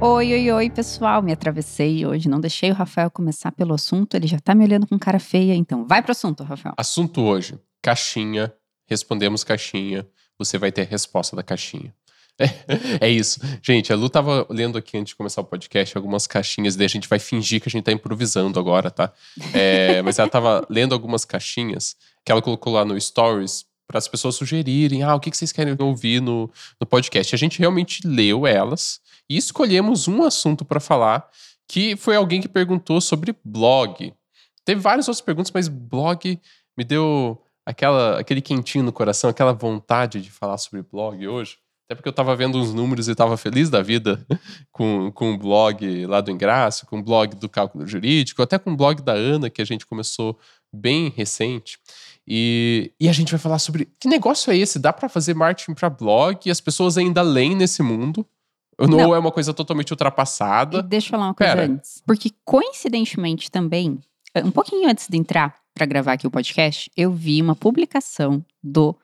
Oi, oi, oi, pessoal. Me atravessei hoje, não deixei o Rafael começar pelo assunto, ele já tá me olhando com cara feia, então vai pro assunto, Rafael. Assunto hoje: caixinha. Respondemos caixinha. Você vai ter a resposta da caixinha. É, é isso. Gente, a Lu tava lendo aqui antes de começar o podcast algumas caixinhas, daí a gente vai fingir que a gente tá improvisando agora, tá? É, mas ela tava lendo algumas caixinhas que ela colocou lá no Stories para as pessoas sugerirem, ah, o que vocês querem ouvir no, no podcast. A gente realmente leu elas e escolhemos um assunto para falar, que foi alguém que perguntou sobre blog. Teve várias outras perguntas, mas blog me deu aquela, aquele quentinho no coração, aquela vontade de falar sobre blog hoje. Até porque eu estava vendo uns números e estava feliz da vida com, com o blog lá do Ingrácio, com o blog do Cálculo Jurídico, até com o blog da Ana, que a gente começou bem recente. E, e a gente vai falar sobre que negócio é esse? Dá para fazer marketing para blog e as pessoas ainda leem nesse mundo? Ou não, é uma coisa totalmente ultrapassada? Deixa eu falar uma coisa Pera. antes. Porque coincidentemente também, um pouquinho antes de entrar para gravar aqui o podcast, eu vi uma publicação do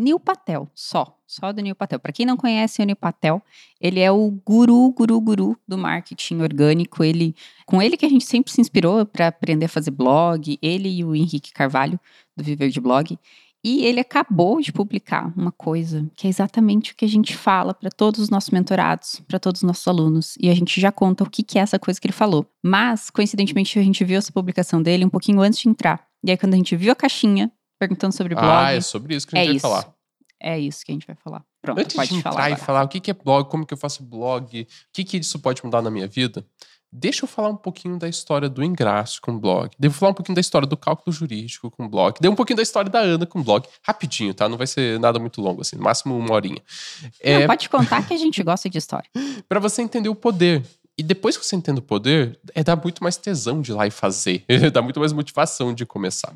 Neil Patel, só, só do Neil Patel. Para quem não conhece o Neil Patel, ele é o guru, guru, guru do marketing orgânico. Ele, com ele que a gente sempre se inspirou para aprender a fazer blog, ele e o Henrique Carvalho do Viver de Blog. E ele acabou de publicar uma coisa que é exatamente o que a gente fala para todos os nossos mentorados, para todos os nossos alunos. E a gente já conta o que, que é essa coisa que ele falou. Mas, coincidentemente, a gente viu essa publicação dele um pouquinho antes de entrar. E aí, quando a gente viu a caixinha perguntando sobre blog. Ah, é sobre isso que a é gente vai isso. falar. É isso que a gente vai falar. Pronto, Antes de entrar falar. e falar o que que é blog, como que eu faço blog, o que, que isso pode mudar na minha vida, deixa eu falar um pouquinho da história do Ingrácio com blog. Devo falar um pouquinho da história do cálculo jurídico com blog. Dei um pouquinho da história da Ana com blog. Rapidinho, tá? Não vai ser nada muito longo, assim. No máximo uma horinha. Não, É, pode contar que a gente gosta de história. para você entender o poder. E depois que você entende o poder, é dar muito mais tesão de ir lá e fazer. dá muito mais motivação de começar.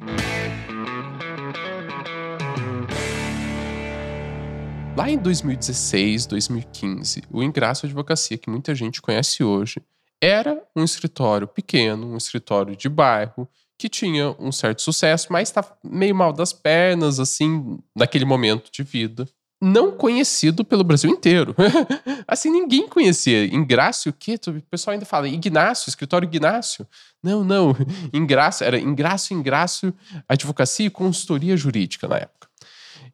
Lá em 2016, 2015, o Ingrácio Advocacia, que muita gente conhece hoje, era um escritório pequeno, um escritório de bairro, que tinha um certo sucesso, mas estava meio mal das pernas, assim, naquele momento de vida. Não conhecido pelo Brasil inteiro. assim, ninguém conhecia. Ingrácio, o quê? O pessoal ainda fala Ignácio, escritório Ignácio. Não, não. Ingrácio, era Ingrácio, Ingrácio, Advocacia e Consultoria Jurídica na época.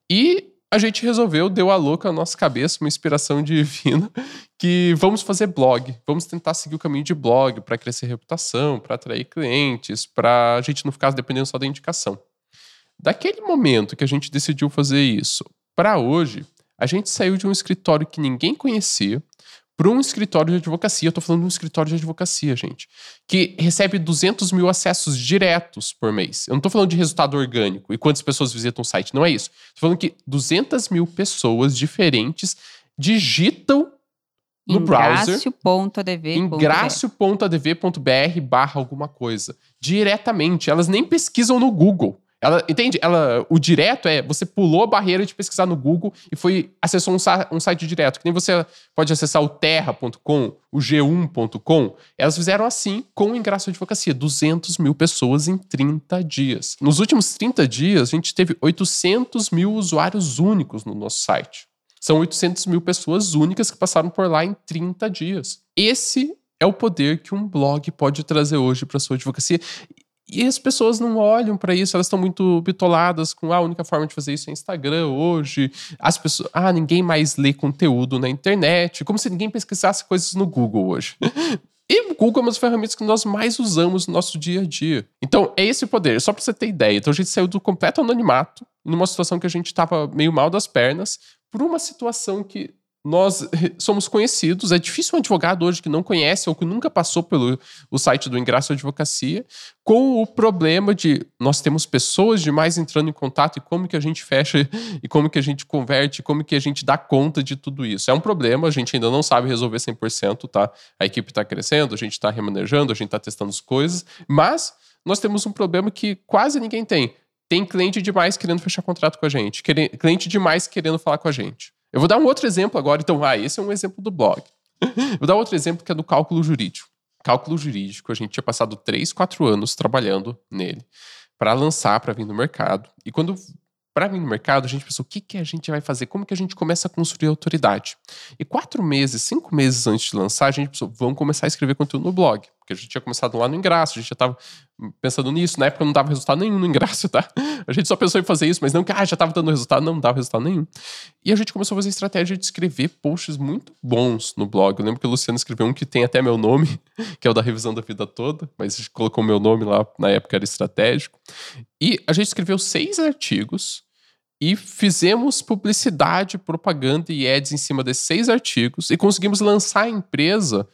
E a gente resolveu, deu a louca na nossa cabeça, uma inspiração divina, que vamos fazer blog, vamos tentar seguir o caminho de blog para crescer reputação, para atrair clientes, para a gente não ficar dependendo só da indicação. Daquele momento que a gente decidiu fazer isso para hoje, a gente saiu de um escritório que ninguém conhecia para um escritório de advocacia. Eu tô falando de um escritório de advocacia, gente, que recebe 200 mil acessos diretos por mês. Eu não tô falando de resultado orgânico e quantas pessoas visitam o site, não é isso. Tô falando que 200 mil pessoas diferentes digitam no browser Ingrácio.adv. ingrácio.adv.br barra alguma coisa. Diretamente. Elas nem pesquisam no Google. Ela, entende? Ela, o direto é você pulou a barreira de pesquisar no Google e foi acessou um, um site direto. Que nem você pode acessar o terra.com, o g1.com. Elas fizeram assim com o Ingrácio Advocacia. 200 mil pessoas em 30 dias. Nos últimos 30 dias, a gente teve 800 mil usuários únicos no nosso site. São 800 mil pessoas únicas que passaram por lá em 30 dias. Esse é o poder que um blog pode trazer hoje para sua advocacia. E as pessoas não olham para isso, elas estão muito bitoladas com ah, a única forma de fazer isso é Instagram hoje. As pessoas, ah, ninguém mais lê conteúdo na internet, como se ninguém pesquisasse coisas no Google hoje. E o Google é uma das ferramentas que nós mais usamos no nosso dia a dia. Então, é esse poder, só para você ter ideia. Então, a gente saiu do completo anonimato, numa situação que a gente estava meio mal das pernas, por uma situação que nós somos conhecidos. É difícil um advogado hoje que não conhece ou que nunca passou pelo o site do Ingrácio Advocacia, com o problema de nós temos pessoas demais entrando em contato e como que a gente fecha e como que a gente converte, como que a gente dá conta de tudo isso. É um problema, a gente ainda não sabe resolver 100%, tá? A equipe está crescendo, a gente está remanejando, a gente está testando as coisas, mas nós temos um problema que quase ninguém tem. Tem cliente demais querendo fechar contrato com a gente, cliente demais querendo falar com a gente. Eu vou dar um outro exemplo agora. Então, ah, esse é um exemplo do blog. vou dar outro exemplo que é do cálculo jurídico. Cálculo jurídico, a gente tinha passado 3, 4 anos trabalhando nele para lançar, para vir no mercado. E quando para mim no mercado, a gente pensou, o que, que a gente vai fazer? Como que a gente começa a construir autoridade? E quatro meses, cinco meses antes de lançar, a gente pensou, vamos começar a escrever conteúdo no blog. Porque a gente tinha começado lá no Ingraço, a gente já estava pensando nisso. Na época não dava resultado nenhum no Ingraço, tá? A gente só pensou em fazer isso, mas não que ah, já estava dando resultado. Não, dava resultado nenhum. E a gente começou a fazer estratégia de escrever posts muito bons no blog. Eu lembro que o Luciano escreveu um que tem até meu nome, que é o da revisão da vida toda, mas a gente colocou meu nome lá, na época era estratégico. E a gente escreveu seis artigos e fizemos publicidade, propaganda e ads em cima desses seis artigos e conseguimos lançar a empresa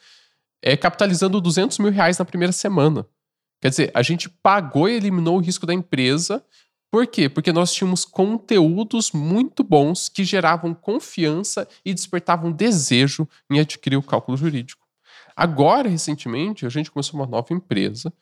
é, capitalizando 200 mil reais na primeira semana. Quer dizer, a gente pagou e eliminou o risco da empresa. Por quê? Porque nós tínhamos conteúdos muito bons que geravam confiança e despertavam desejo em adquirir o cálculo jurídico. Agora, recentemente, a gente começou uma nova empresa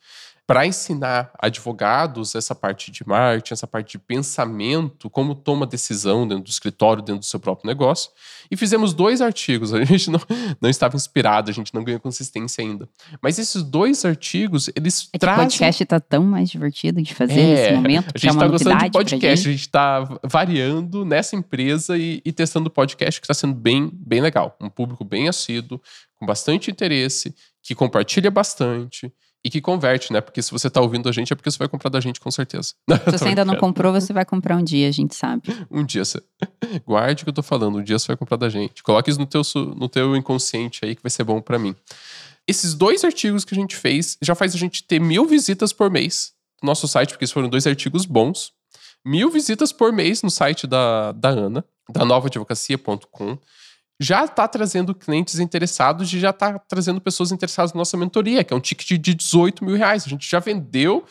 para ensinar advogados essa parte de marketing, essa parte de pensamento, como toma decisão dentro do escritório, dentro do seu próprio negócio. E fizemos dois artigos. A gente não, não estava inspirado, a gente não ganhou consistência ainda. Mas esses dois artigos, eles é trazem. O podcast está tão mais divertido de fazer é, nesse momento. A gente está é gostando de podcast, a gente está variando nessa empresa e, e testando podcast que está sendo bem, bem legal. Um público bem assíduo, com bastante interesse, que compartilha bastante e que converte, né? Porque se você tá ouvindo a gente é porque você vai comprar da gente com certeza. Se você ainda não comprou, você vai comprar um dia, a gente sabe. Um dia você. Guarde o que eu tô falando, um dia você vai comprar da gente. Coloque isso no teu, no teu inconsciente aí que vai ser bom para mim. Esses dois artigos que a gente fez já faz a gente ter mil visitas por mês no nosso site, porque foram dois artigos bons. Mil visitas por mês no site da, da Ana, da novaadvocacia.com já está trazendo clientes interessados e já está trazendo pessoas interessadas na nossa mentoria, que é um ticket de 18 mil reais. A gente já vendeu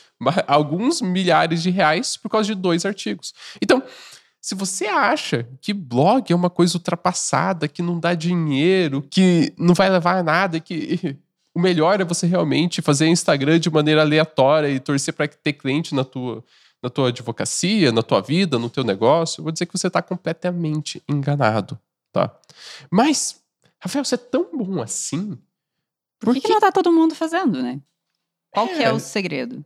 alguns milhares de reais por causa de dois artigos. Então, se você acha que blog é uma coisa ultrapassada, que não dá dinheiro, que não vai levar a nada, que o melhor é você realmente fazer Instagram de maneira aleatória e torcer para ter cliente na tua, na tua advocacia, na tua vida, no teu negócio, eu vou dizer que você está completamente enganado tá? Mas, Rafael, você é tão bom assim. Por que, que não tá todo mundo fazendo, né? Qual é... que é o segredo?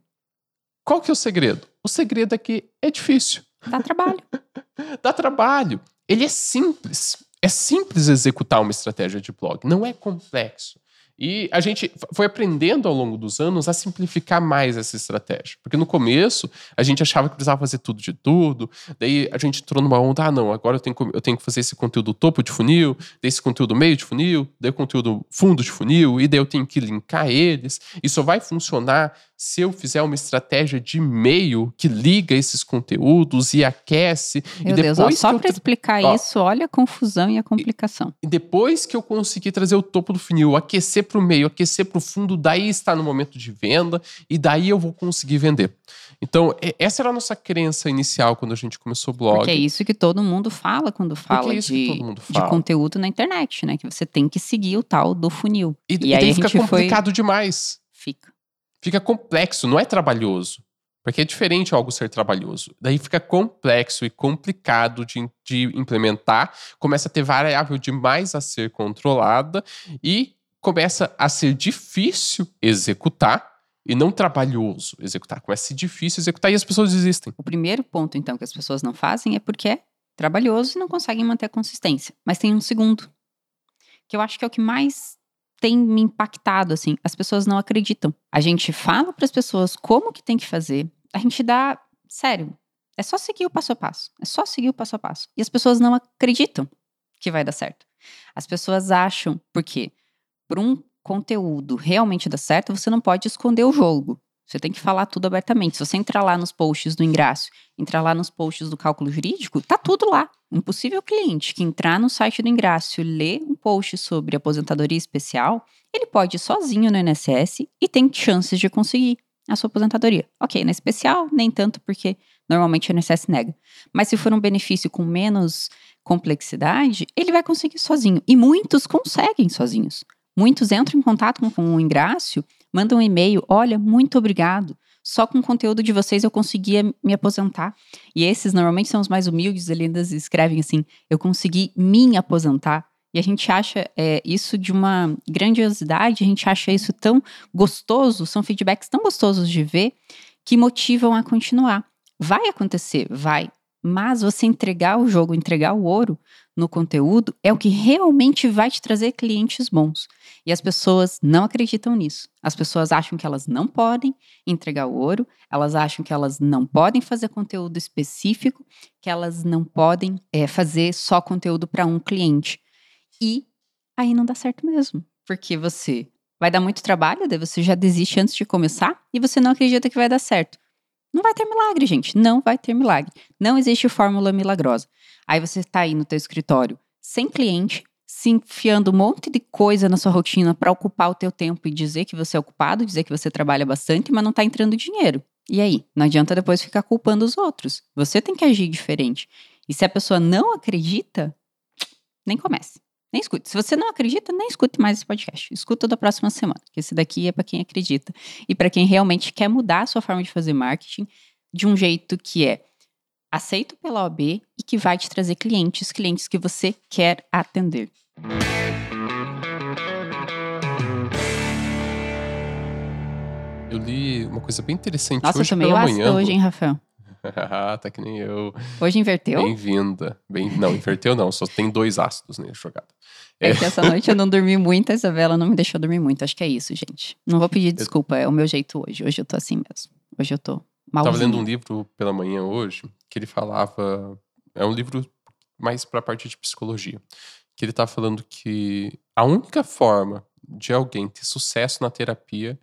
Qual que é o segredo? O segredo é que é difícil. Dá trabalho. Dá trabalho. Ele é simples. É simples executar uma estratégia de blog, não é complexo. E a gente foi aprendendo ao longo dos anos a simplificar mais essa estratégia. Porque no começo, a gente achava que precisava fazer tudo de tudo. Daí a gente entrou numa onda, ah, não, agora eu tenho, eu tenho que fazer esse conteúdo topo de funil, desse conteúdo meio de funil, daí o conteúdo fundo de funil, e daí eu tenho que linkar eles. E só vai funcionar se eu fizer uma estratégia de meio que liga esses conteúdos e aquece. Meu e depois Deus, ó, só para explicar ó, isso, olha a confusão e a complicação. E, depois que eu conseguir trazer o topo do funil, aquecer para o meio, aquecer para o fundo, daí está no momento de venda e daí eu vou conseguir vender. Então, essa era a nossa crença inicial quando a gente começou o blog. Porque é isso que todo mundo fala quando fala, é de, fala. de conteúdo na internet, né? Que você tem que seguir o tal do funil. E, e, e aí fica complicado foi... demais. Fica fica complexo, não é trabalhoso. Porque é diferente algo ser trabalhoso. Daí fica complexo e complicado de, de implementar, começa a ter variável demais a ser controlada e começa a ser difícil executar e não trabalhoso executar. Começa a ser difícil executar e as pessoas desistem. O primeiro ponto, então, que as pessoas não fazem é porque é trabalhoso e não conseguem manter a consistência. Mas tem um segundo, que eu acho que é o que mais tem me impactado, assim. As pessoas não acreditam. A gente fala para as pessoas como que tem que fazer. A gente dá, sério, é só seguir o passo a passo. É só seguir o passo a passo. E as pessoas não acreditam que vai dar certo. As pessoas acham, porque por um conteúdo realmente dar certo, você não pode esconder o jogo. Você tem que falar tudo abertamente. Se você entrar lá nos posts do Ingrácio, entrar lá nos posts do cálculo jurídico, tá tudo lá. Um possível cliente que entrar no site do Ingrácio, ler um post sobre aposentadoria especial, ele pode ir sozinho no INSS e tem chances de conseguir a sua aposentadoria. Ok, na especial, nem tanto, porque normalmente o INSS nega. Mas se for um benefício com menos complexidade, ele vai conseguir sozinho. E muitos conseguem sozinhos. Muitos entram em contato com, o Ingrácio manda um e-mail, olha, muito obrigado. Só com o conteúdo de vocês eu conseguia me aposentar. E esses normalmente são os mais humildes, eles escrevem assim: eu consegui me aposentar. E a gente acha é, isso de uma grandiosidade, a gente acha isso tão gostoso, são feedbacks tão gostosos de ver, que motivam a continuar. Vai acontecer, vai. Mas você entregar o jogo, entregar o ouro no conteúdo é o que realmente vai te trazer clientes bons. E as pessoas não acreditam nisso. As pessoas acham que elas não podem entregar o ouro, elas acham que elas não podem fazer conteúdo específico, que elas não podem é, fazer só conteúdo para um cliente. E aí não dá certo mesmo. Porque você vai dar muito trabalho, daí você já desiste antes de começar e você não acredita que vai dar certo. Não vai ter milagre, gente. Não vai ter milagre. Não existe fórmula milagrosa. Aí você está aí no teu escritório sem cliente, se enfiando um monte de coisa na sua rotina para ocupar o teu tempo e dizer que você é ocupado, dizer que você trabalha bastante, mas não está entrando dinheiro. E aí? Não adianta depois ficar culpando os outros. Você tem que agir diferente. E se a pessoa não acredita, nem comece. Nem escute. Se você não acredita, nem escute mais esse podcast. Escuta da próxima semana, que esse daqui é para quem acredita e para quem realmente quer mudar a sua forma de fazer marketing de um jeito que é aceito pela OAB e que vai te trazer clientes, clientes que você quer atender. Eu li uma coisa bem interessante Nossa, hoje eu tomei pela ácido manhã. hoje, hein, Rafael? tá que nem eu. Hoje inverteu? Bem-vinda. Bem... Não, inverteu não, só tem dois ácidos nele jogado. É que essa noite eu não dormi muito, a Isabela não me deixou dormir muito. Acho que é isso, gente. Não vou pedir desculpa, é o meu jeito hoje. Hoje eu tô assim mesmo. Hoje eu tô mal. Tava lendo um livro pela manhã hoje que ele falava. É um livro mais pra parte de psicologia. Que ele tá falando que a única forma de alguém ter sucesso na terapia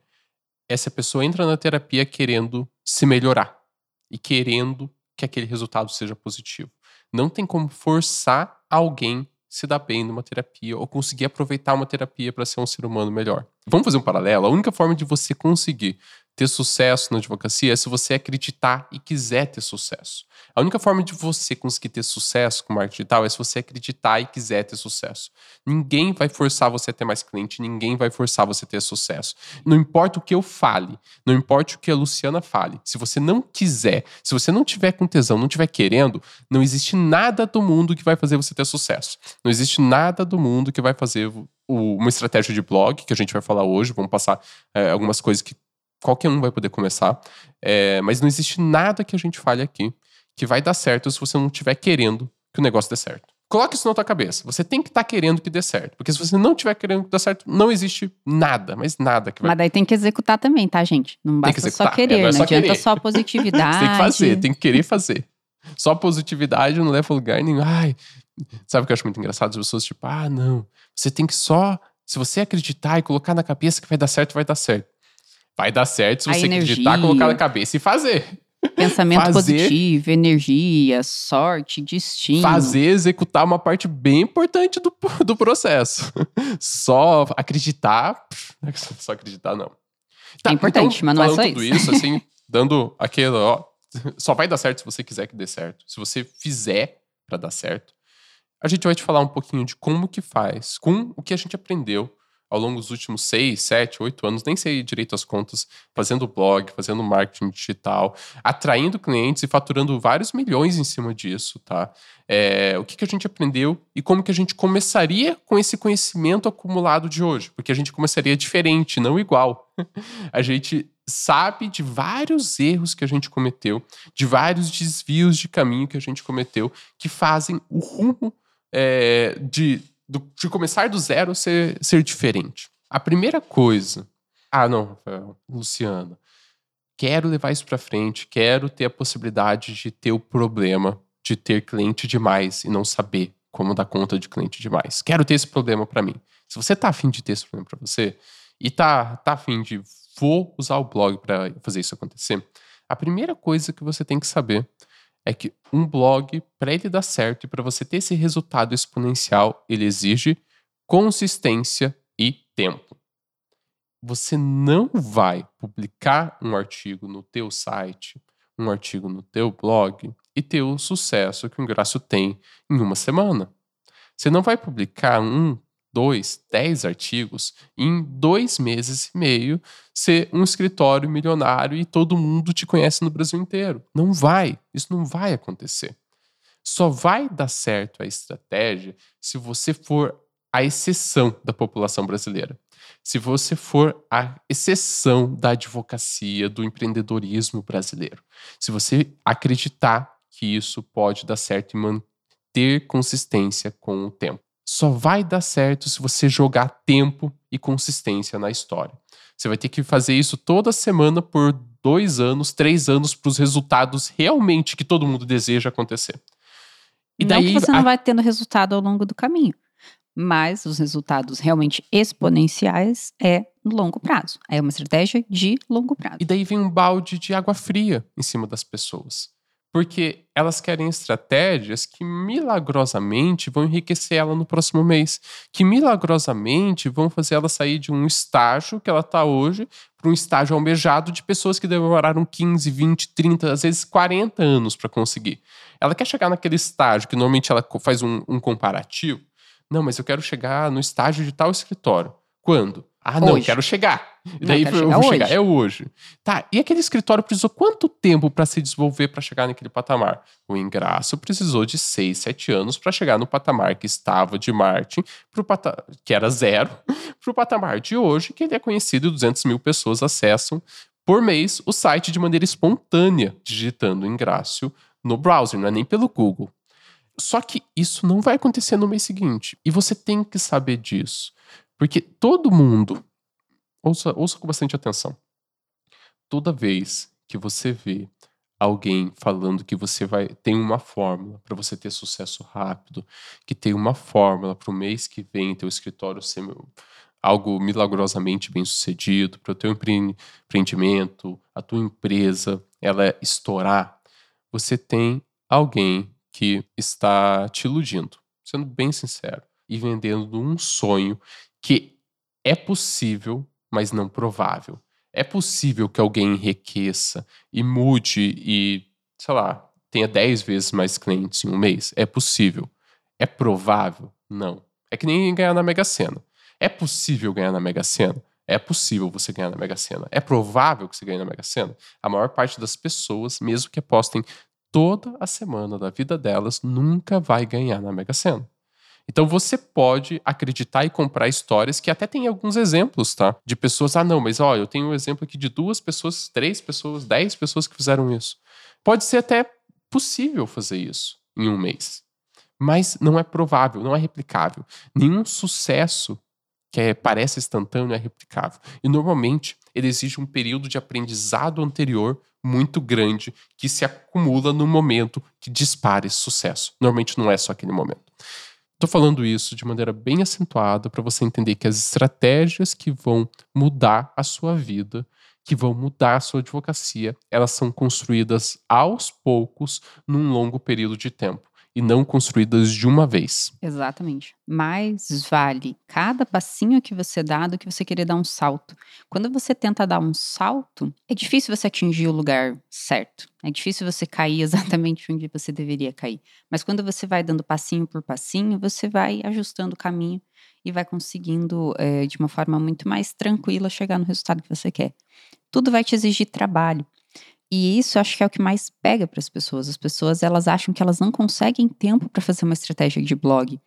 é se a pessoa entra na terapia querendo se melhorar e querendo que aquele resultado seja positivo. Não tem como forçar alguém se dar bem numa terapia ou conseguir aproveitar uma terapia para ser um ser humano melhor. Vamos fazer um paralelo? A única forma de você conseguir ter sucesso na advocacia é se você acreditar e quiser ter sucesso. A única forma de você conseguir ter sucesso com marketing digital é se você acreditar e quiser ter sucesso. Ninguém vai forçar você a ter mais cliente, ninguém vai forçar você a ter sucesso. Não importa o que eu fale, não importa o que a Luciana fale. Se você não quiser, se você não tiver com tesão, não tiver querendo, não existe nada do mundo que vai fazer você ter sucesso. Não existe nada do mundo que vai fazer uma estratégia de blog, que a gente vai falar hoje, vamos passar é, algumas coisas que qualquer um vai poder começar. É, mas não existe nada que a gente fale aqui que vai dar certo se você não estiver querendo que o negócio dê certo. Coloque isso na tua cabeça. Você tem que estar tá querendo que dê certo. Porque se você não estiver querendo que dê certo, não existe nada, mas nada que vai. Mas daí tem que executar também, tá, gente? Não basta só querer, é, não, é só não adianta querer. só positividade. você tem que fazer, tem que querer fazer. Só positividade não leva a lugar nenhum. Ai, sabe o que eu acho muito engraçado? As pessoas, tipo, ah, não. Você tem que só. Se você acreditar e colocar na cabeça que vai dar certo, vai dar certo. Vai dar certo se você acreditar, colocar na cabeça e fazer. Pensamento fazer, positivo, energia, sorte, destino. Fazer, executar uma parte bem importante do, do processo. Só acreditar. Só acreditar, não. Tá, é importante, então, mas não é só tudo isso. isso, assim, dando aquele, ó. Só vai dar certo se você quiser que dê certo. Se você fizer para dar certo. A gente vai te falar um pouquinho de como que faz, com o que a gente aprendeu ao longo dos últimos seis, sete, oito anos, nem sei direito as contas, fazendo blog, fazendo marketing digital, atraindo clientes e faturando vários milhões em cima disso, tá? É, o que, que a gente aprendeu e como que a gente começaria com esse conhecimento acumulado de hoje? Porque a gente começaria diferente, não igual. a gente sabe de vários erros que a gente cometeu, de vários desvios de caminho que a gente cometeu, que fazem o rumo é, de do, de começar do zero ser, ser diferente. A primeira coisa. Ah, não, Luciana. Quero levar isso para frente, quero ter a possibilidade de ter o problema de ter cliente demais e não saber como dar conta de cliente demais. Quero ter esse problema para mim. Se você tá afim de ter esse problema para você e tá, tá afim de vou usar o blog para fazer isso acontecer, a primeira coisa que você tem que saber é que um blog, para ele dar certo e para você ter esse resultado exponencial, ele exige consistência e tempo. Você não vai publicar um artigo no teu site, um artigo no teu blog e ter o sucesso que o Ingresso tem em uma semana. Você não vai publicar um dois, dez artigos, em dois meses e meio ser um escritório milionário e todo mundo te conhece no Brasil inteiro. Não vai. Isso não vai acontecer. Só vai dar certo a estratégia se você for a exceção da população brasileira. Se você for a exceção da advocacia, do empreendedorismo brasileiro. Se você acreditar que isso pode dar certo e manter consistência com o tempo. Só vai dar certo se você jogar tempo e consistência na história. Você vai ter que fazer isso toda semana por dois anos, três anos para os resultados realmente que todo mundo deseja acontecer. E daí, não que você não a... vai tendo resultado ao longo do caminho, mas os resultados realmente exponenciais é no longo prazo. É uma estratégia de longo prazo. E daí vem um balde de água fria em cima das pessoas. Porque elas querem estratégias que milagrosamente vão enriquecer ela no próximo mês, que milagrosamente vão fazer ela sair de um estágio que ela está hoje para um estágio almejado de pessoas que demoraram 15, 20, 30, às vezes 40 anos para conseguir. Ela quer chegar naquele estágio que normalmente ela faz um, um comparativo. Não, mas eu quero chegar no estágio de tal escritório. Quando? Ah, não, hoje. quero chegar. E daí não, eu vou chegar. É hoje. Tá, e aquele escritório precisou quanto tempo para se desenvolver para chegar naquele patamar? O Ingraço precisou de 6, 7 anos para chegar no patamar que estava de Martin, pro pata que era zero, para o patamar de hoje, que ele é conhecido e 200 mil pessoas acessam por mês o site de maneira espontânea, digitando Ingrácio no browser, não é nem pelo Google. Só que isso não vai acontecer no mês seguinte. E você tem que saber disso. Porque todo mundo, ouça, ouça com bastante atenção, toda vez que você vê alguém falando que você vai tem uma fórmula para você ter sucesso rápido, que tem uma fórmula para o mês que vem teu escritório ser algo milagrosamente bem sucedido, para o teu empreendimento, a tua empresa, ela estourar, você tem alguém que está te iludindo, sendo bem sincero, e vendendo um sonho que é possível, mas não provável. É possível que alguém enriqueça e mude e, sei lá, tenha 10 vezes mais clientes em um mês? É possível. É provável? Não. É que nem ganhar na Mega Sena. É possível ganhar na Mega Sena? É possível você ganhar na Mega Sena. É provável que você ganhe na Mega Sena? A maior parte das pessoas, mesmo que apostem toda a semana da vida delas, nunca vai ganhar na Mega Sena. Então você pode acreditar e comprar histórias que até tem alguns exemplos, tá? De pessoas, ah, não, mas ó, eu tenho um exemplo aqui de duas pessoas, três pessoas, dez pessoas que fizeram isso. Pode ser até possível fazer isso em um mês. Mas não é provável, não é replicável. Nenhum sucesso que é, parece instantâneo é replicável. E normalmente ele exige um período de aprendizado anterior muito grande que se acumula no momento que dispare sucesso. Normalmente não é só aquele momento. Estou falando isso de maneira bem acentuada para você entender que as estratégias que vão mudar a sua vida, que vão mudar a sua advocacia, elas são construídas aos poucos num longo período de tempo e não construídas de uma vez. Exatamente. Mais vale cada passinho que você dá do que você querer dar um salto. Quando você tenta dar um salto, é difícil você atingir o lugar certo. É difícil você cair exatamente onde você deveria cair. Mas quando você vai dando passinho por passinho, você vai ajustando o caminho e vai conseguindo, é, de uma forma muito mais tranquila, chegar no resultado que você quer. Tudo vai te exigir trabalho. E isso acho que é o que mais pega para as pessoas. As pessoas elas acham que elas não conseguem tempo para fazer uma estratégia de blog.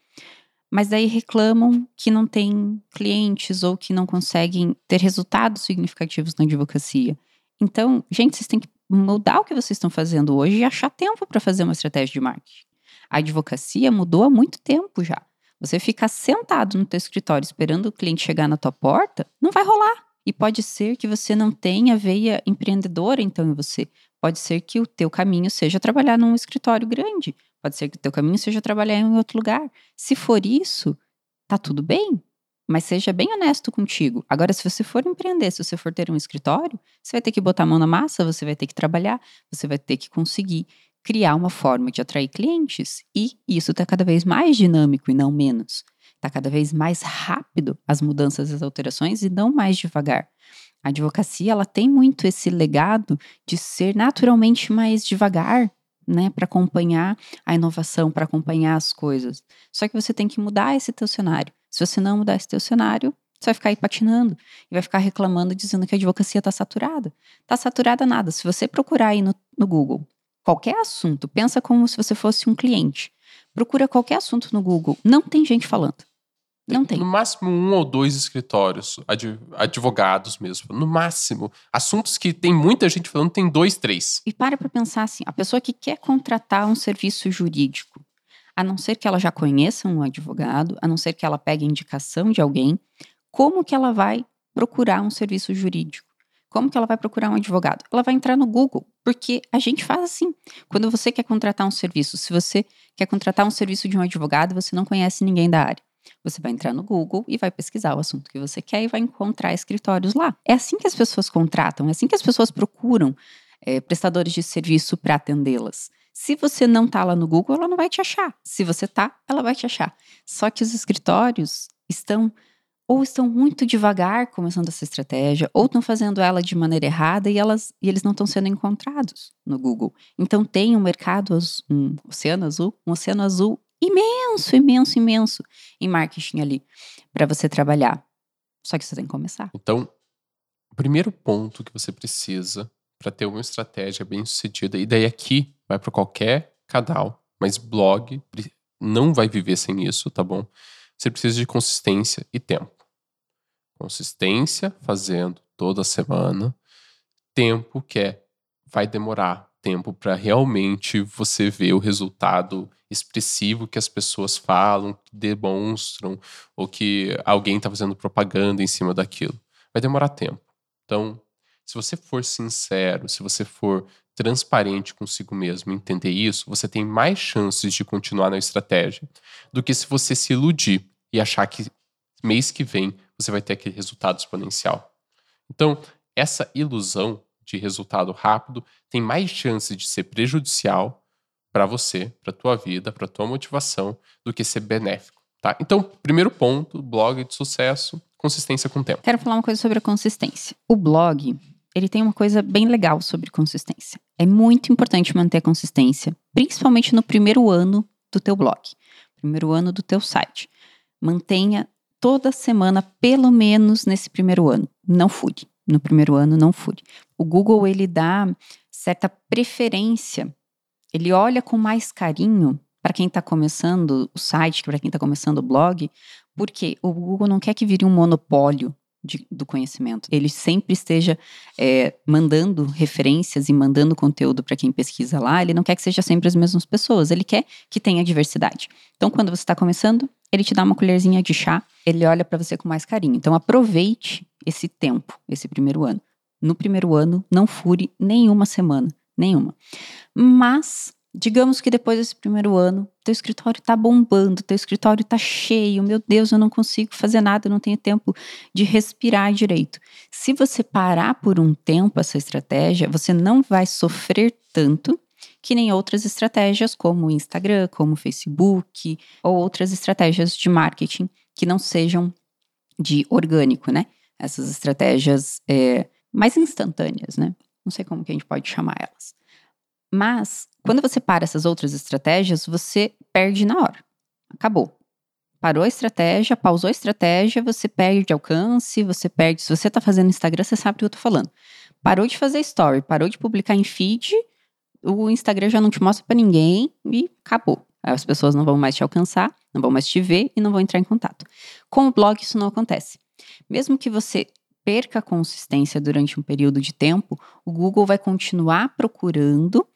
Mas daí reclamam que não tem clientes ou que não conseguem ter resultados significativos na advocacia. Então, gente, vocês têm que mudar o que vocês estão fazendo hoje e achar tempo para fazer uma estratégia de marketing. A advocacia mudou há muito tempo já. Você ficar sentado no teu escritório esperando o cliente chegar na tua porta, não vai rolar. E pode ser que você não tenha veia empreendedora então em você. Pode ser que o teu caminho seja trabalhar num escritório grande. Pode ser que o teu caminho seja trabalhar em outro lugar. Se for isso, tá tudo bem. Mas seja bem honesto contigo. Agora, se você for empreender, se você for ter um escritório, você vai ter que botar a mão na massa, você vai ter que trabalhar, você vai ter que conseguir criar uma forma de atrair clientes. E isso está cada vez mais dinâmico e não menos. Está cada vez mais rápido as mudanças e as alterações e não mais devagar. A advocacia ela tem muito esse legado de ser naturalmente mais devagar, né, para acompanhar a inovação, para acompanhar as coisas. Só que você tem que mudar esse teu cenário. Se você não mudar esse teu cenário, você vai ficar aí patinando e vai ficar reclamando dizendo que a advocacia está saturada. Está saturada nada. Se você procurar aí no, no Google qualquer assunto, pensa como se você fosse um cliente. Procura qualquer assunto no Google, não tem gente falando. Não tem. No máximo um ou dois escritórios, adv- advogados mesmo. No máximo. Assuntos que tem muita gente falando, tem dois, três. E para para pensar assim, a pessoa que quer contratar um serviço jurídico, a não ser que ela já conheça um advogado, a não ser que ela pegue indicação de alguém, como que ela vai procurar um serviço jurídico? Como que ela vai procurar um advogado? Ela vai entrar no Google, porque a gente faz assim. Quando você quer contratar um serviço, se você quer contratar um serviço de um advogado, você não conhece ninguém da área. Você vai entrar no Google e vai pesquisar o assunto que você quer e vai encontrar escritórios lá. É assim que as pessoas contratam, é assim que as pessoas procuram eh, prestadores de serviço para atendê-las. Se você não está lá no Google, ela não vai te achar. Se você tá, ela vai te achar. Só que os escritórios estão ou estão muito devagar começando essa estratégia, ou estão fazendo ela de maneira errada e, elas, e eles não estão sendo encontrados no Google. Então tem um mercado, um oceano azul, um oceano azul imenso, imenso, imenso em marketing ali para você trabalhar. Só que você tem que começar. Então, o primeiro ponto que você precisa para ter uma estratégia bem sucedida, e daí aqui vai para qualquer canal, mas blog não vai viver sem isso, tá bom? Você precisa de consistência e tempo. Consistência fazendo toda semana, tempo que é vai demorar tempo para realmente você ver o resultado expressivo que as pessoas falam, que demonstram, ou que alguém está fazendo propaganda em cima daquilo. Vai demorar tempo. Então, se você for sincero, se você for transparente consigo mesmo, entender isso, você tem mais chances de continuar na estratégia do que se você se iludir e achar que mês que vem você vai ter aquele resultado exponencial. Então, essa ilusão de resultado rápido tem mais chance de ser prejudicial para você, para tua vida, para tua motivação, do que ser benéfico, tá? Então, primeiro ponto, blog de sucesso, consistência com o tempo. Quero falar uma coisa sobre a consistência. O blog, ele tem uma coisa bem legal sobre consistência. É muito importante manter a consistência, principalmente no primeiro ano do teu blog, primeiro ano do teu site. Mantenha toda semana, pelo menos nesse primeiro ano. Não fure. No primeiro ano, não fure. O Google, ele dá certa preferência. Ele olha com mais carinho para quem está começando o site, para quem está começando o blog, porque o Google não quer que vire um monopólio de- do conhecimento. Ele sempre esteja é, mandando referências e mandando conteúdo para quem pesquisa lá. Ele não quer que seja sempre as mesmas pessoas. Ele quer que tenha diversidade. Então, quando você está começando, ele te dá uma colherzinha de chá. Ele olha para você com mais carinho. Então, aproveite esse tempo, esse primeiro ano. No primeiro ano, não fure nenhuma semana, nenhuma. Mas Digamos que depois desse primeiro ano, teu escritório tá bombando, teu escritório tá cheio, meu Deus, eu não consigo fazer nada, eu não tenho tempo de respirar direito. Se você parar por um tempo essa estratégia, você não vai sofrer tanto que nem outras estratégias como Instagram, como Facebook, ou outras estratégias de marketing que não sejam de orgânico, né? Essas estratégias é, mais instantâneas, né? Não sei como que a gente pode chamar elas. Mas, quando você para essas outras estratégias, você perde na hora. Acabou. Parou a estratégia, pausou a estratégia, você perde alcance, você perde. Se você está fazendo Instagram, você sabe do que eu tô falando. Parou de fazer story, parou de publicar em feed, o Instagram já não te mostra para ninguém e acabou. As pessoas não vão mais te alcançar, não vão mais te ver e não vão entrar em contato. Com o blog, isso não acontece. Mesmo que você perca a consistência durante um período de tempo, o Google vai continuar procurando,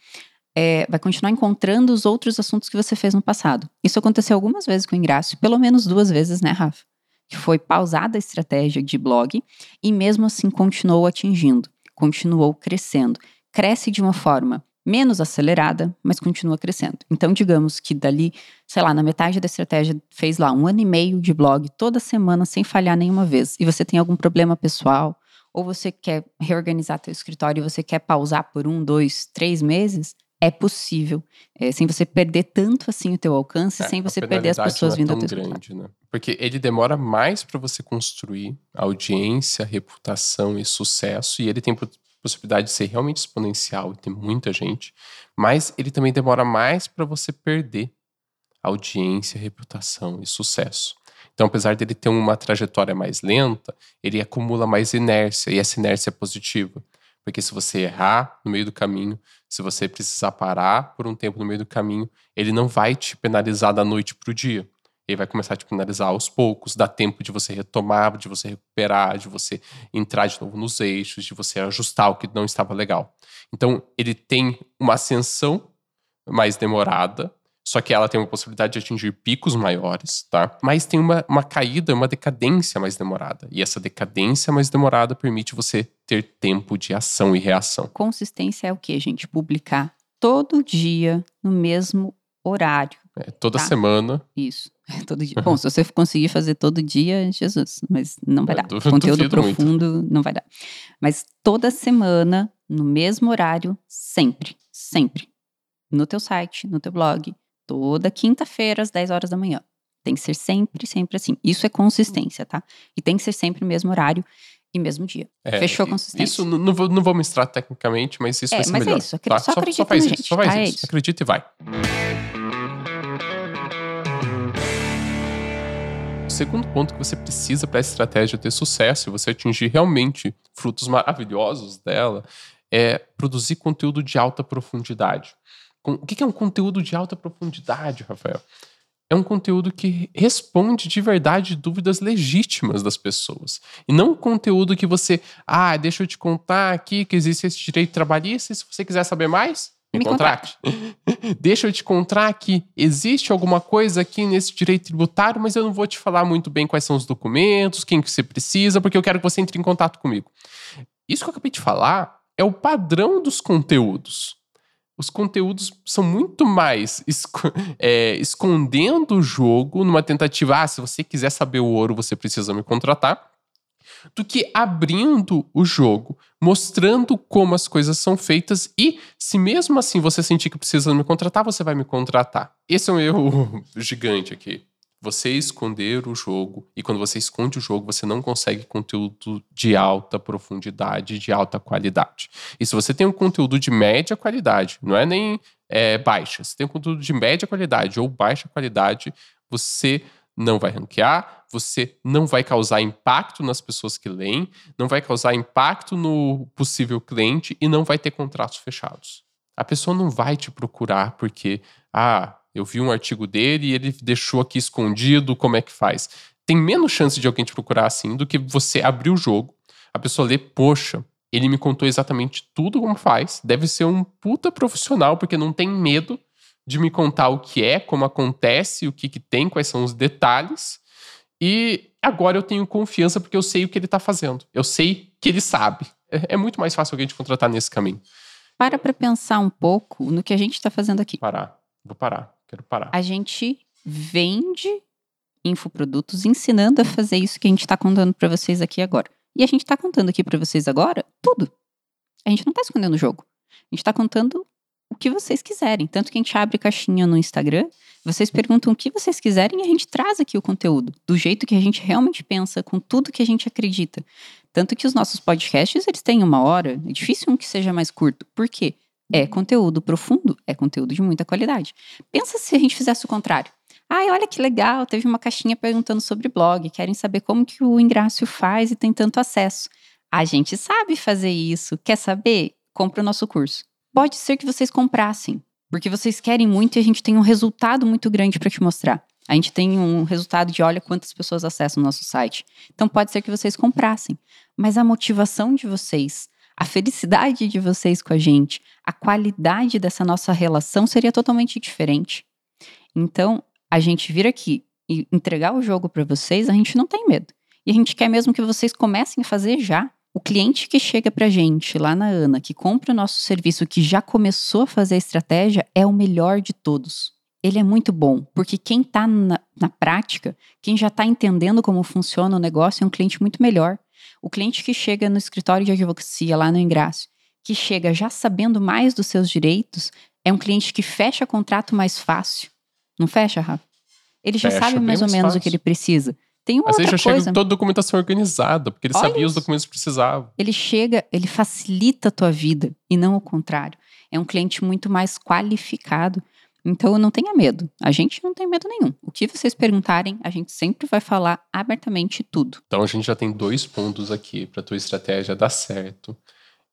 é, vai continuar encontrando os outros assuntos que você fez no passado. Isso aconteceu algumas vezes com o Ingrácio, pelo menos duas vezes, né, Rafa? Que foi pausada a estratégia de blog e mesmo assim continuou atingindo, continuou crescendo. Cresce de uma forma menos acelerada, mas continua crescendo. Então, digamos que dali, sei lá, na metade da estratégia, fez lá um ano e meio de blog toda semana sem falhar nenhuma vez, e você tem algum problema pessoal, ou você quer reorganizar teu escritório e você quer pausar por um, dois, três meses, é possível, é, sem você perder tanto assim o teu alcance, É, sem você perder as pessoas não é vindo ao tão teu grande, né? Porque ele demora mais para você construir audiência, reputação e sucesso, e ele tem possibilidade de ser realmente exponencial e ter muita gente, mas ele também demora mais para você perder audiência, reputação e sucesso. Então, apesar dele ter uma trajetória mais lenta, ele acumula mais inércia, e essa inércia é positiva. Porque se você errar no meio do caminho, se você precisar parar por um tempo no meio do caminho, ele não vai te penalizar da noite para o dia. Ele vai começar a te penalizar aos poucos, dá tempo de você retomar, de você recuperar, de você entrar de novo nos eixos, de você ajustar o que não estava legal. Então, ele tem uma ascensão mais demorada, só que ela tem uma possibilidade de atingir picos maiores, tá? Mas tem uma, uma caída, uma decadência mais demorada. E essa decadência mais demorada permite você ter tempo de ação e reação. Consistência é o que, gente? Publicar todo dia no mesmo horário. É, toda Tá. semana. Isso. Todo dia. Bom, se você conseguir fazer todo dia, Jesus, mas não vai Eu dar. du- Conteúdo duvido muito. profundo não vai dar. Mas toda semana, no mesmo horário, sempre, sempre. No teu site, no teu blog, toda quinta-feira às 10 horas da manhã. Tem que ser sempre, sempre assim. Isso é consistência, tá? E tem que ser sempre o mesmo horário e mesmo dia. É, Fechou a consistência. Isso não, vou, não vou mostrar tecnicamente, mas isso É, vai ser mas é melhor. isso, acre- tá? só acredita faz na isso, gente, só faz tá? É isso. isso. Acredita e vai. Segundo ponto que você precisa para essa estratégia ter sucesso e você atingir realmente frutos maravilhosos dela é produzir conteúdo de alta profundidade. O que é um conteúdo de alta profundidade, Rafael? É um conteúdo que responde de verdade dúvidas legítimas das pessoas. E não um conteúdo que você, ah, deixa eu te contar aqui que existe esse direito trabalhista e se você quiser saber mais, me, Me contrate. deixa eu te contar que existe alguma coisa aqui nesse direito tributário, mas eu não vou te falar muito bem quais são os documentos, quem que você precisa, porque eu quero que você entre em contato comigo. Isso que eu acabei de falar é o padrão dos conteúdos. Os conteúdos são muito mais esco- é, escondendo o jogo numa tentativa, ah, se você quiser saber o ouro, você precisa me contratar, do que abrindo o jogo, mostrando como as coisas são feitas e, se mesmo assim você sentir que precisa me contratar, você vai me contratar. Esse é um erro gigante aqui. Você esconder o jogo, e quando você esconde o jogo, você não consegue conteúdo de alta profundidade, de alta qualidade. E se você tem um conteúdo de média qualidade, não é nem é, baixa, você tem um conteúdo de média qualidade ou baixa qualidade, você não vai ranquear, você não vai causar impacto nas pessoas que leem, não vai causar impacto no possível cliente e não vai ter contratos fechados. A pessoa não vai te procurar porque, ah, eu vi um artigo dele e ele deixou aqui escondido, como é que faz? Tem menos chance de alguém te procurar assim do que você abrir o jogo, a pessoa lê, poxa, ele me contou exatamente tudo como faz, deve ser um puta profissional porque não tem medo de me contar o que é, como acontece, o que, que tem, quais são os detalhes. E agora eu tenho confiança porque eu sei o que ele tá fazendo. Eu sei que ele sabe. É, é muito mais fácil alguém te contratar nesse caminho. Para para pensar um pouco no que a gente está fazendo aqui. Parar. Vou parar. Quero parar. A gente vende infoprodutos ensinando a fazer isso que a gente está contando para vocês aqui agora. E a gente está contando aqui para vocês agora tudo. A gente não está escondendo o jogo. A gente está contando o que vocês quiserem. Tanto que a gente abre caixinha no Instagram, vocês perguntam o que vocês quiserem e a gente traz aqui o conteúdo, do jeito que a gente realmente pensa, com tudo que a gente acredita. Tanto que os nossos podcasts, eles têm uma hora, é difícil um que seja mais curto. Por quê? É conteúdo profundo, é conteúdo de muita qualidade. Pensa se a gente fizesse o contrário. Ai, olha que legal, teve uma caixinha perguntando sobre blog, querem saber como que o Ingrácio faz e tem tanto acesso. A gente sabe fazer isso. Quer saber? Compre o nosso curso. Pode ser que vocês comprassem, porque vocês querem muito e a gente tem um resultado muito grande para te mostrar. A gente tem um resultado de olha quantas pessoas acessam o nosso site. Então pode ser que vocês comprassem, mas a motivação de vocês, a felicidade de vocês com a gente, a qualidade dessa nossa relação seria totalmente diferente. Então, a gente vir aqui e entregar o jogo para vocês, a gente não tem medo. E a gente quer mesmo que vocês comecem a fazer já. O cliente que chega pra gente lá na Ana, que compra o nosso serviço, que já começou a fazer a estratégia, é o melhor de todos. Ele é muito bom, porque quem está na, na prática, quem já está entendendo como funciona o negócio, é um cliente muito melhor. O cliente que chega no escritório de advocacia, lá no Ingrácio, que chega já sabendo mais dos seus direitos, é um cliente que fecha contrato mais fácil. Não fecha, Rafa? Ele já Fecha sabe mais ou menos o fácil. que ele precisa. Tem uma Às vezes outra já chega coisa. com toda a documentação organizada, porque ele Olha sabia os isso. documentos que precisava. Ele chega, ele facilita a tua vida e não o contrário. É um cliente muito mais qualificado. Então não tenha medo. A gente não tem medo nenhum. O que vocês perguntarem, a gente sempre vai falar abertamente tudo. Então a gente já tem dois pontos aqui para tua estratégia dar certo.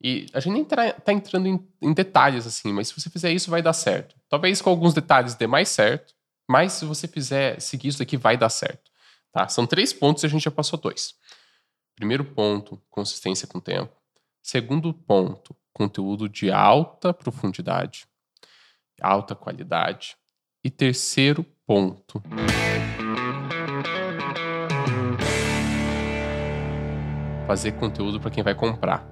E a gente nem tá, tá entrando em, em detalhes assim, mas se você fizer isso vai dar certo. Talvez com alguns detalhes dê mais certo, Mas se você fizer, seguir isso daqui, vai dar certo. Tá? São três pontos e a gente já passou dois. Primeiro ponto, consistência com o tempo. Segundo ponto, conteúdo de alta profundidade, alta qualidade. E terceiro ponto. Fazer conteúdo para quem vai comprar.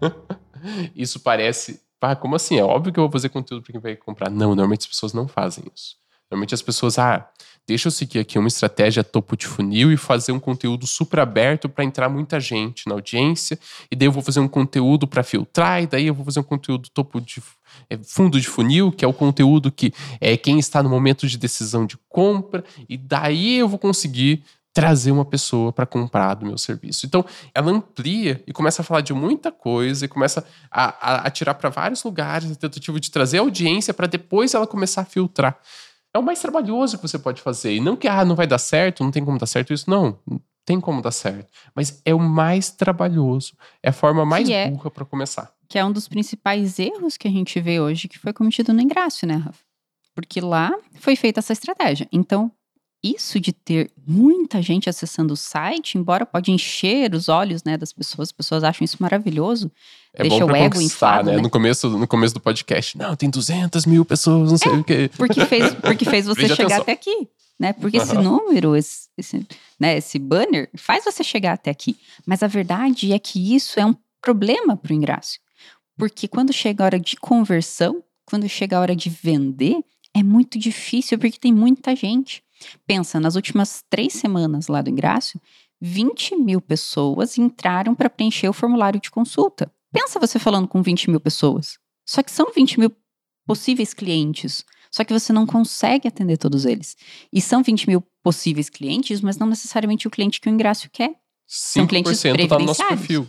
isso parece. Ah, como assim? É óbvio que eu vou fazer conteúdo para quem vai comprar. Não, normalmente as pessoas não fazem isso. Normalmente as pessoas, ah, deixa eu seguir aqui uma estratégia topo de funil e fazer um conteúdo super aberto para entrar muita gente na audiência, e daí eu vou fazer um conteúdo para filtrar, e daí eu vou fazer um conteúdo topo de é, fundo de funil, que é o conteúdo que é quem está no momento de decisão de compra, e daí eu vou conseguir trazer uma pessoa para comprar do meu serviço. Então, ela amplia e começa a falar de muita coisa e começa a, a, tirar para vários lugares a tentativa de trazer audiência para depois ela começar a filtrar é o mais trabalhoso que você pode fazer. E não que, ah, não vai dar certo, não tem como dar certo isso. Não, tem como dar certo. Mas é o mais trabalhoso. É a forma mais é, burra para começar. Que é um dos principais erros que a gente vê hoje que foi cometido no ingresso, né, Rafa? Porque lá foi feita essa estratégia. Então, isso de ter muita gente acessando o site, embora pode encher os olhos né, das pessoas, as pessoas acham isso maravilhoso. É deixa bom o ego inflado, né? né? No, começo, no começo do podcast, não, tem 200 mil pessoas, não sei é, o quê. Porque fez, porque fez você chegar atenção. até aqui. Né? Porque uhum. esse número, esse, esse, né, esse banner, faz você chegar até aqui. Mas a verdade é que isso é um problema para o ingresso. Porque quando chega a hora de conversão, quando chega a hora de vender, é muito difícil porque tem muita gente. Pensa, nas últimas três semanas lá do Ingrácio, 20 mil pessoas entraram para preencher o formulário de consulta. Pensa você falando com 20 mil pessoas. Só que são 20 mil possíveis clientes. Só que você não consegue atender todos eles. E são 20 mil possíveis clientes, mas não necessariamente o cliente que o Ingrácio quer. São clientes tá no nosso perfil.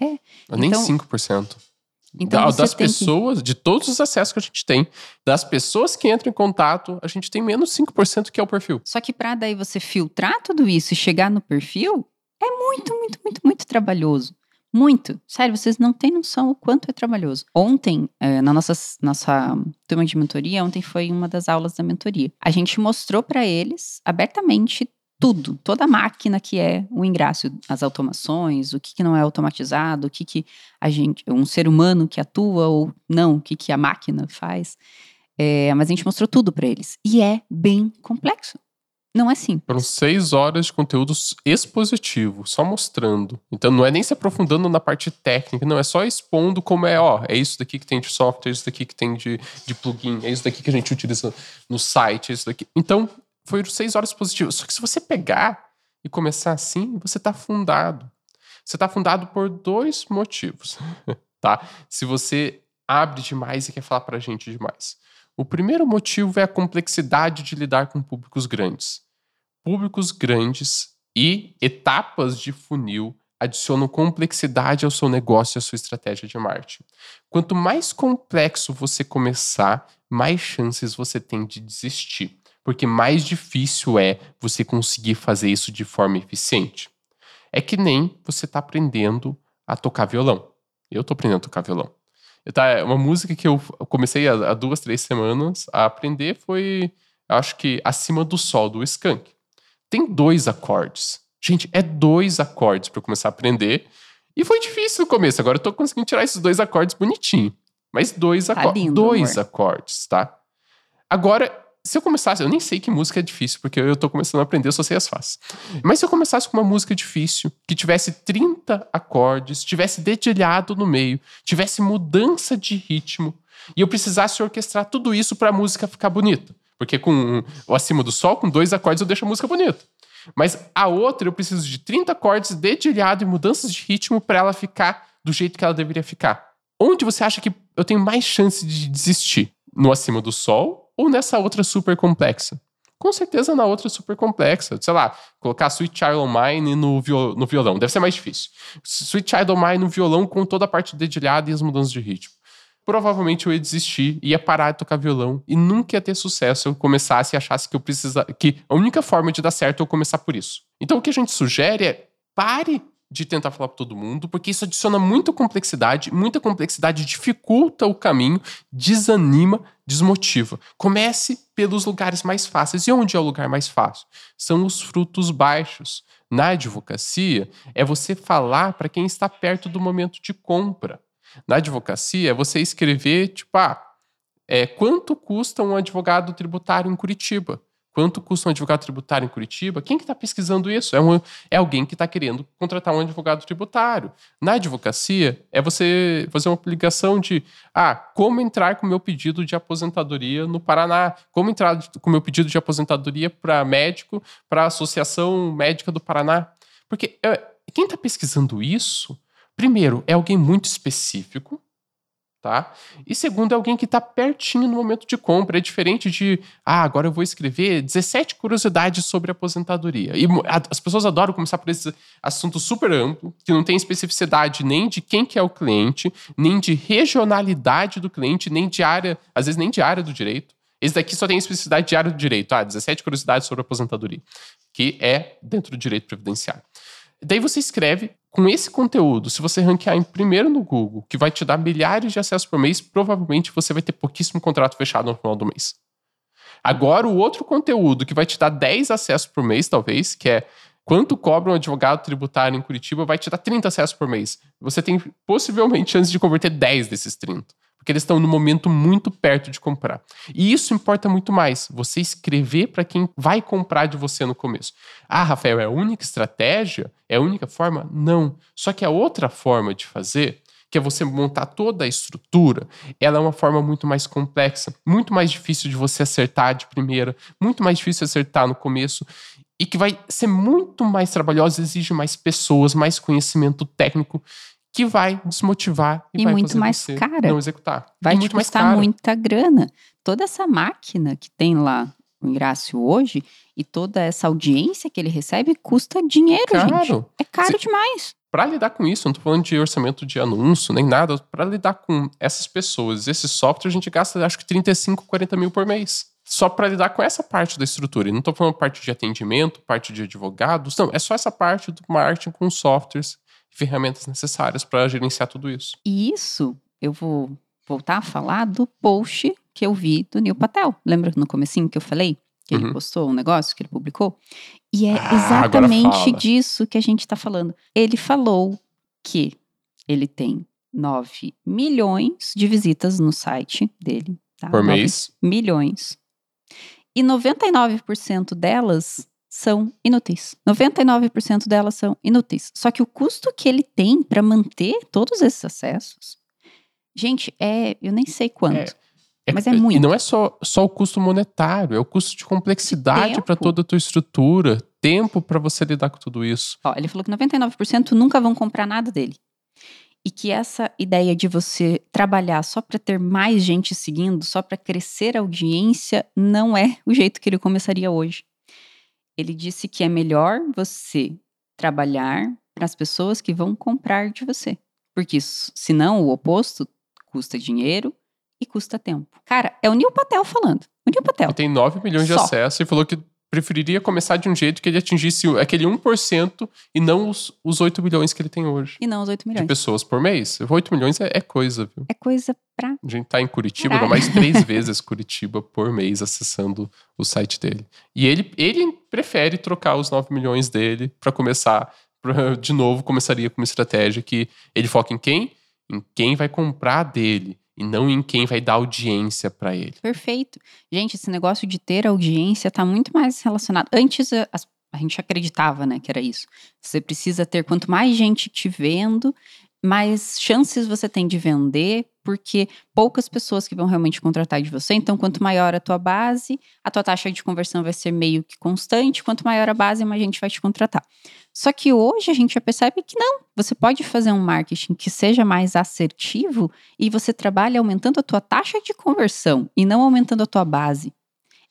É. Nem então, 5%. Então, das pessoas, que... de todos os acessos que a gente tem, das pessoas que entram em contato, a gente tem menos 5% que é o perfil. Só que para daí você filtrar tudo isso e chegar no perfil, é muito, muito, muito, muito trabalhoso. Muito. Sério, vocês não têm noção o quanto é trabalhoso. Ontem, é, na nossa, nossa turma de mentoria, ontem foi uma das aulas da mentoria. A gente mostrou para eles abertamente tudo, toda a máquina que é o ingresso, as automações, o que, que não é automatizado, o que, que a gente, um ser humano que atua ou não, o que, que a máquina faz. É, mas a gente mostrou tudo para eles. E é bem complexo. Não é simples. Foram seis horas de conteúdo expositivo, só mostrando. Então não é nem se aprofundando na parte técnica, não, é só expondo como é, ó, é isso daqui que tem de software, é isso daqui que tem de, de plugin, é isso daqui que a gente utiliza no site, é isso daqui. Então, foi seis horas positivas. Só que se você pegar e começar assim, você está fundado. Você está fundado por dois motivos, tá? Se você abre demais e quer falar para gente demais. O primeiro motivo é a complexidade de lidar com públicos grandes. Públicos grandes e etapas de funil adicionam complexidade ao seu negócio e à sua estratégia de marketing. Quanto mais complexo você começar, mais chances você tem de desistir porque mais difícil é você conseguir fazer isso de forma eficiente. É que nem você está aprendendo a tocar violão. Eu estou aprendendo a tocar violão. Tá, uma música que eu comecei há duas, três semanas a aprender foi, acho que, Acima do Sol, do Skank. Tem dois acordes. Gente, é dois acordes para começar a aprender. E foi difícil no começo. Agora eu estou conseguindo tirar esses dois acordes bonitinho. Mas dois, tá acordes. dois acordes, tá? Agora, se eu começasse, eu nem sei que música é difícil, porque eu tô começando a aprender, eu só sei as fáceis. Mas se eu começasse com uma música difícil, que tivesse 30 acordes, tivesse dedilhado no meio, tivesse mudança de ritmo, e eu precisasse orquestrar tudo isso para a música ficar bonita. Porque com o acima do sol, com dois acordes, eu deixo a música bonita. Mas a outra, eu preciso de 30 acordes dedilhado e mudanças de ritmo para ela ficar do jeito que ela deveria ficar. Onde você acha que eu tenho mais chance de desistir? No acima do sol ou nessa outra super complexa? Com certeza na outra super complexa. Sei lá, colocar Sweet Child Mine no, viol no violão. Deve ser mais difícil. Sweet Child Mine no violão com toda a parte dedilhada e as mudanças de ritmo. Provavelmente eu ia desistir, ia parar de tocar violão e nunca ia ter sucesso se eu começasse e achasse que eu precisa, que a única forma de dar certo é eu começar por isso. Então o que a gente sugere é pare de tentar falar para todo mundo, porque isso adiciona muita complexidade, muita complexidade dificulta o caminho, desanima, desmotiva. Comece pelos lugares mais fáceis. E onde é o lugar mais fácil? São os frutos baixos. Na advocacia, é você falar para quem está perto do momento de compra. Na advocacia, é você escrever, tipo, ah, é, quanto custa um advogado tributário em Curitiba? Quanto custa um advogado tributário em Curitiba? Quem que está pesquisando isso? É, um, é alguém que está querendo contratar um advogado tributário. Na advocacia, é você fazer uma ligação de ah, como entrar com o meu pedido de aposentadoria no Paraná? Como entrar com o meu pedido de aposentadoria para médico, para a Associação Médica do Paraná? Porque é, quem está pesquisando isso, primeiro, é alguém muito específico, tá? E segundo, é alguém que está pertinho no momento de compra. É diferente de, ah, agora eu vou escrever 17 curiosidades sobre aposentadoria. E as pessoas adoram começar por esse assunto super amplo, que não tem especificidade nem de quem que é o cliente, nem de regionalidade do cliente, nem de área, às vezes nem de área do direito. Esse daqui só tem especificidade de área do direito. Ah, 17 curiosidades sobre aposentadoria, que é dentro do direito previdenciário. Daí você escreve com esse conteúdo, se você ranquear em primeiro no Google, que vai te dar milhares de acessos por mês, provavelmente você vai ter pouquíssimo contrato fechado no final do mês. Agora, o outro conteúdo que vai te dar 10 acessos por mês, talvez, que é quanto cobra um advogado tributário em Curitiba, vai te dar 30 acessos por mês. Você tem possivelmente chance de converter 10 desses 30 porque eles estão no momento muito perto de comprar. E isso importa muito mais, você escrever para quem vai comprar de você no começo. Ah, Rafael, é a única estratégia? É a única forma? Não. Só que a outra forma de fazer que é você montar toda a estrutura, ela é uma forma muito mais complexa, muito mais difícil de você acertar de primeira, muito mais difícil acertar no começo e que vai ser muito mais trabalhosa, exige mais pessoas, mais conhecimento técnico que vai desmotivar e, e vai muito mais cara. não executar. Vai e te custar muita grana. Toda essa máquina que tem lá o Ingrácio hoje e toda essa audiência que ele recebe custa dinheiro, gente. Caro. É caro demais. Para lidar com isso, não tô falando de orçamento de anúncio, nem nada. Para lidar com essas pessoas, esse software, a gente gasta acho que 35, 40 mil por mês. Só para lidar com essa parte da estrutura. E não tô falando parte de atendimento, parte de advogados. Não, é só essa parte do marketing com softwares ferramentas necessárias para gerenciar tudo isso. E isso eu vou voltar a falar do post que eu vi do Neil Patel. Lembra no comecinho que eu falei? Que ele Uhum. postou um negócio que ele publicou? E é Ah, exatamente disso que a gente está falando. Ele falou que ele tem 9 milhões de visitas no site dele. Tá? Por 9 mês. milhões. E 99% delas são inúteis. 99% delas são inúteis. Só que o custo que ele tem para manter todos esses acessos, gente, é, eu nem sei quanto. Mas é muito. E não é só, só o custo monetário, é o custo de complexidade para toda a tua estrutura, tempo para você lidar com tudo isso. Ó, ele falou que 99% nunca vão comprar nada dele. E que essa ideia de você trabalhar só para ter mais gente seguindo, só para crescer a audiência, não é o jeito que ele começaria hoje. Ele disse que é melhor você trabalhar para as pessoas que vão comprar de você. Porque senão o oposto custa dinheiro e custa tempo. Cara, é o Neil Patel falando. O Neil Patel. Ele tem 9 milhões de acessos e falou que preferiria começar de um jeito que ele atingisse aquele 1% e não os, os 8 milhões que ele tem hoje. E não os 8 De milhões. pessoas por mês. 8 milhões é, é coisa, viu? É coisa pra A gente tá em Curitiba, mais três vezes Curitiba por mês acessando o site dele. E ele, ele prefere trocar os 9 milhões dele para começar, pra, de novo, começaria com uma estratégia que ele foca em quem? Em quem vai comprar dele e não em quem vai dar audiência para ele. Perfeito. Gente, esse negócio de ter audiência tá muito mais relacionado. Antes a, as- a gente acreditava, né, que era isso. Você precisa ter quanto mais gente te vendo, mais chances você tem de vender, porque poucas pessoas que vão realmente contratar de você. Então, quanto maior a tua base, a tua taxa de conversão vai ser meio que constante. Quanto maior a base, mais gente vai te contratar. Só que hoje a gente já percebe que não. Você pode fazer um marketing que seja mais assertivo e você trabalha aumentando a tua taxa de conversão e não aumentando a tua base.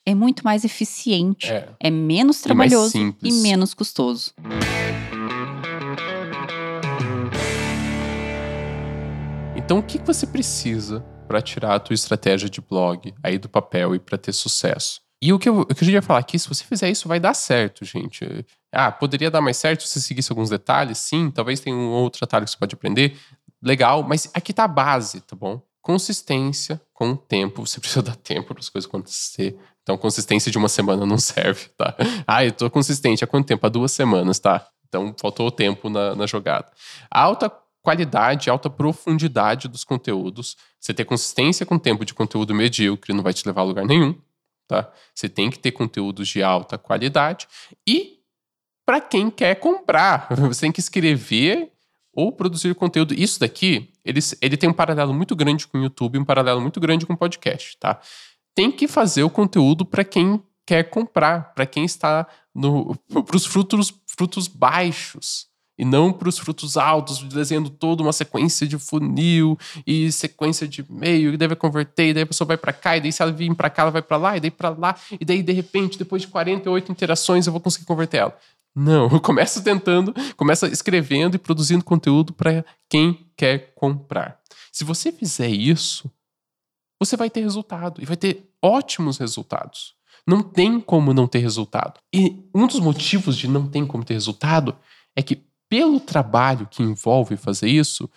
É muito mais eficiente, É. é, menos E trabalhoso simples. e menos custoso. Então, o que você precisa para tirar a tua estratégia de blog aí do papel e para ter sucesso? E o que, eu, o que eu ia falar aqui, se você fizer isso, vai dar certo, gente. Ah, poderia dar mais certo se seguisse alguns detalhes? Sim, talvez tenha um outro atalho que você pode aprender. Legal, mas aqui tá a base, tá bom? Consistência com o tempo. Você precisa dar tempo para as coisas acontecer. Então, consistência de uma semana não serve, tá? Ah, eu tô consistente. Há quanto tempo? Há duas semanas, tá? Então, faltou tempo na, na jogada. alta qualidade, alta profundidade dos conteúdos. Você ter consistência com tempo de conteúdo medíocre não vai te levar a lugar nenhum, tá? Você tem que ter conteúdos de alta qualidade e para quem quer comprar, você tem que escrever ou produzir conteúdo. Isso daqui, ele, ele tem um paralelo muito grande com o YouTube, um paralelo muito grande com o podcast, tá? Tem que fazer o conteúdo para quem quer comprar, para quem está no para os frutos, frutos baixos e não para os frutos altos, desenhando toda uma sequência de funil e sequência de meio, que deve converter, e daí a pessoa vai para cá, e daí se ela vir para cá, ela vai para lá, e daí para lá, e daí de repente, depois de 48 interações, eu vou conseguir converter ela. Não, começa tentando, começa escrevendo e produzindo conteúdo para quem quer comprar. Se você fizer isso, você vai ter resultado e vai ter ótimos resultados. Não tem como não ter resultado. E um dos motivos de não ter como ter resultado é que pelo trabalho que envolve fazer isso,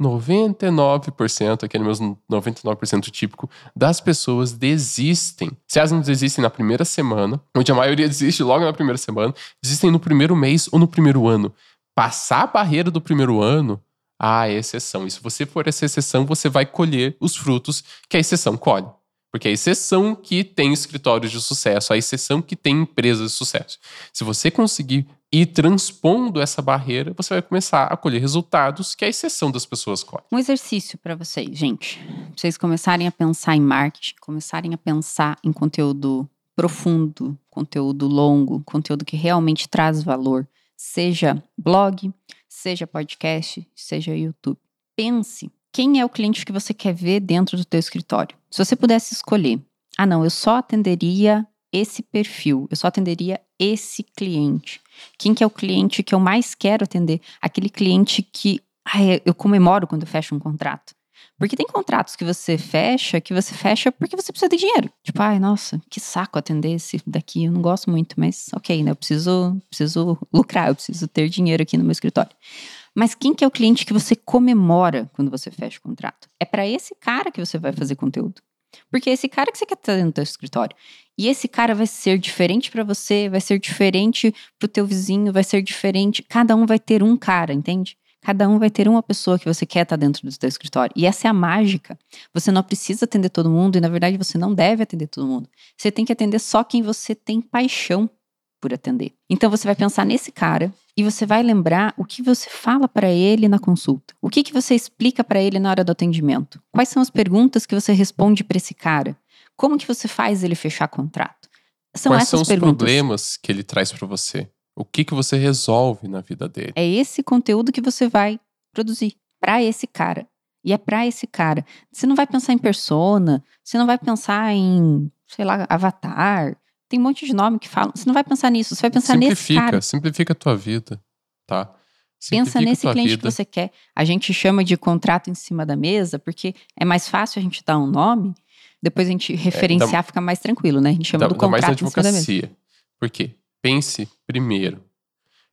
99%, aquele mesmo 99% típico, das pessoas desistem. Se elas não desistem na primeira semana, onde a maioria desiste logo na primeira semana, desistem no primeiro mês ou no primeiro ano. Passar a barreira do primeiro ano, ah, é exceção. E se você for essa exceção, você vai colher os frutos que a exceção colhe. Porque é a exceção que tem escritórios de sucesso, a exceção que tem empresas de sucesso. Se você conseguir ir transpondo essa barreira, você vai começar a colher resultados que a exceção das pessoas colhem. Um exercício para vocês, gente. Pra vocês começarem a pensar em marketing, começarem a pensar em conteúdo profundo, conteúdo longo, conteúdo que realmente traz valor, seja blog, seja podcast, seja YouTube. Pense quem é o cliente que você quer ver dentro do teu escritório. Se você pudesse escolher, ah não, eu só atenderia esse perfil, eu só atenderia esse cliente. Quem que é o cliente que eu mais quero atender? Aquele cliente que ai, eu comemoro quando eu fecho um contrato. Porque tem contratos que você fecha, que você fecha porque você precisa de dinheiro. Tipo, ai, nossa, que saco atender esse daqui, eu não gosto muito, mas ok, né? Eu preciso, preciso lucrar, eu preciso ter dinheiro aqui no meu escritório. Mas quem que é o cliente que você comemora quando você fecha o contrato? É para esse cara que você vai fazer conteúdo. Porque é esse cara que você quer ter no teu escritório. E esse cara vai ser diferente para você, vai ser diferente pro teu vizinho, vai ser diferente. Cada um vai ter um cara, entende? Cada um vai ter uma pessoa que você quer estar dentro do teu escritório. E essa é a mágica. Você não precisa atender todo mundo e, na verdade, você não deve atender todo mundo. Você tem que atender só quem você tem paixão por atender. Então você vai pensar nesse cara e você vai lembrar o que você fala para ele na consulta. O que, que você explica para ele na hora do atendimento? Quais são as perguntas que você responde para esse cara? Como que você faz ele fechar contrato? São Quais são os perguntas. problemas que ele traz para você? O que que você resolve na vida dele? É esse conteúdo que você vai produzir para esse cara. E é para esse cara. Você não vai pensar em persona, você não vai pensar em, sei lá, avatar, tem um monte de nome que falam. Você não vai pensar nisso, você vai pensar simplifica, nesse cara. Simplifica a tua vida, tá? Simplifica Pensa nesse cliente vida. que você quer. A gente chama de contrato em cima da mesa, porque é mais fácil a gente dar um nome, depois a gente referenciar, é, dá, fica mais tranquilo, né? A gente chama dá, do contrato mais em cima da mesa. Por quê? Pense primeiro,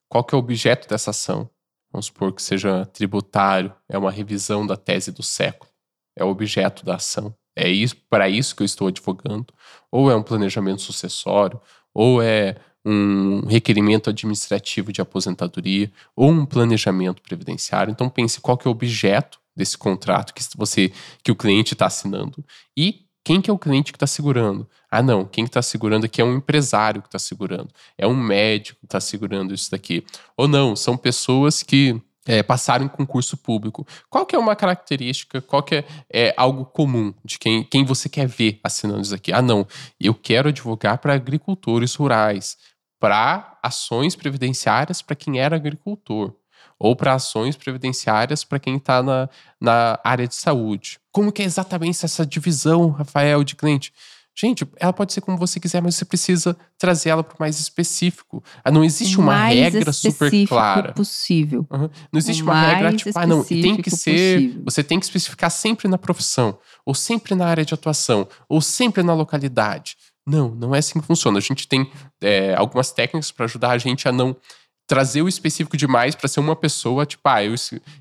qual que é o objeto dessa ação? Vamos supor que seja tributário, é uma revisão da tese do século, é o objeto da ação. É isso para isso que eu estou advogando, ou é um planejamento sucessório, ou é um requerimento administrativo de aposentadoria, ou um planejamento previdenciário. Então pense qual que é o objeto desse contrato que você que o cliente está assinando e quem que é o cliente que está segurando? Ah, não, quem está segurando aqui é um empresário que está segurando, é um médico que está segurando isso daqui. Ou não, são pessoas que é, passaram em concurso público. Qual que é uma característica, qual que é, é, algo comum de quem, quem você quer ver assinando isso aqui? Ah, não, eu quero advogar para agricultores rurais, para ações previdenciárias para quem era agricultor, ou para ações previdenciárias para quem está na, na área de saúde. Como que é exatamente essa divisão, Rafael, de cliente? Gente, ela pode ser como você quiser, mas você precisa trazer ela para o mais específico. Ah, não existe uma mais regra super clara. possível. Uhum. Não existe o uma regra tipo, ah, não, tem que ser. Possível. Você tem que especificar sempre na profissão, ou sempre na área de atuação, ou sempre na localidade. Não, não é assim que funciona. A gente tem é, algumas técnicas para ajudar a gente a não trazer o específico demais para ser uma pessoa, tipo, ah, eu,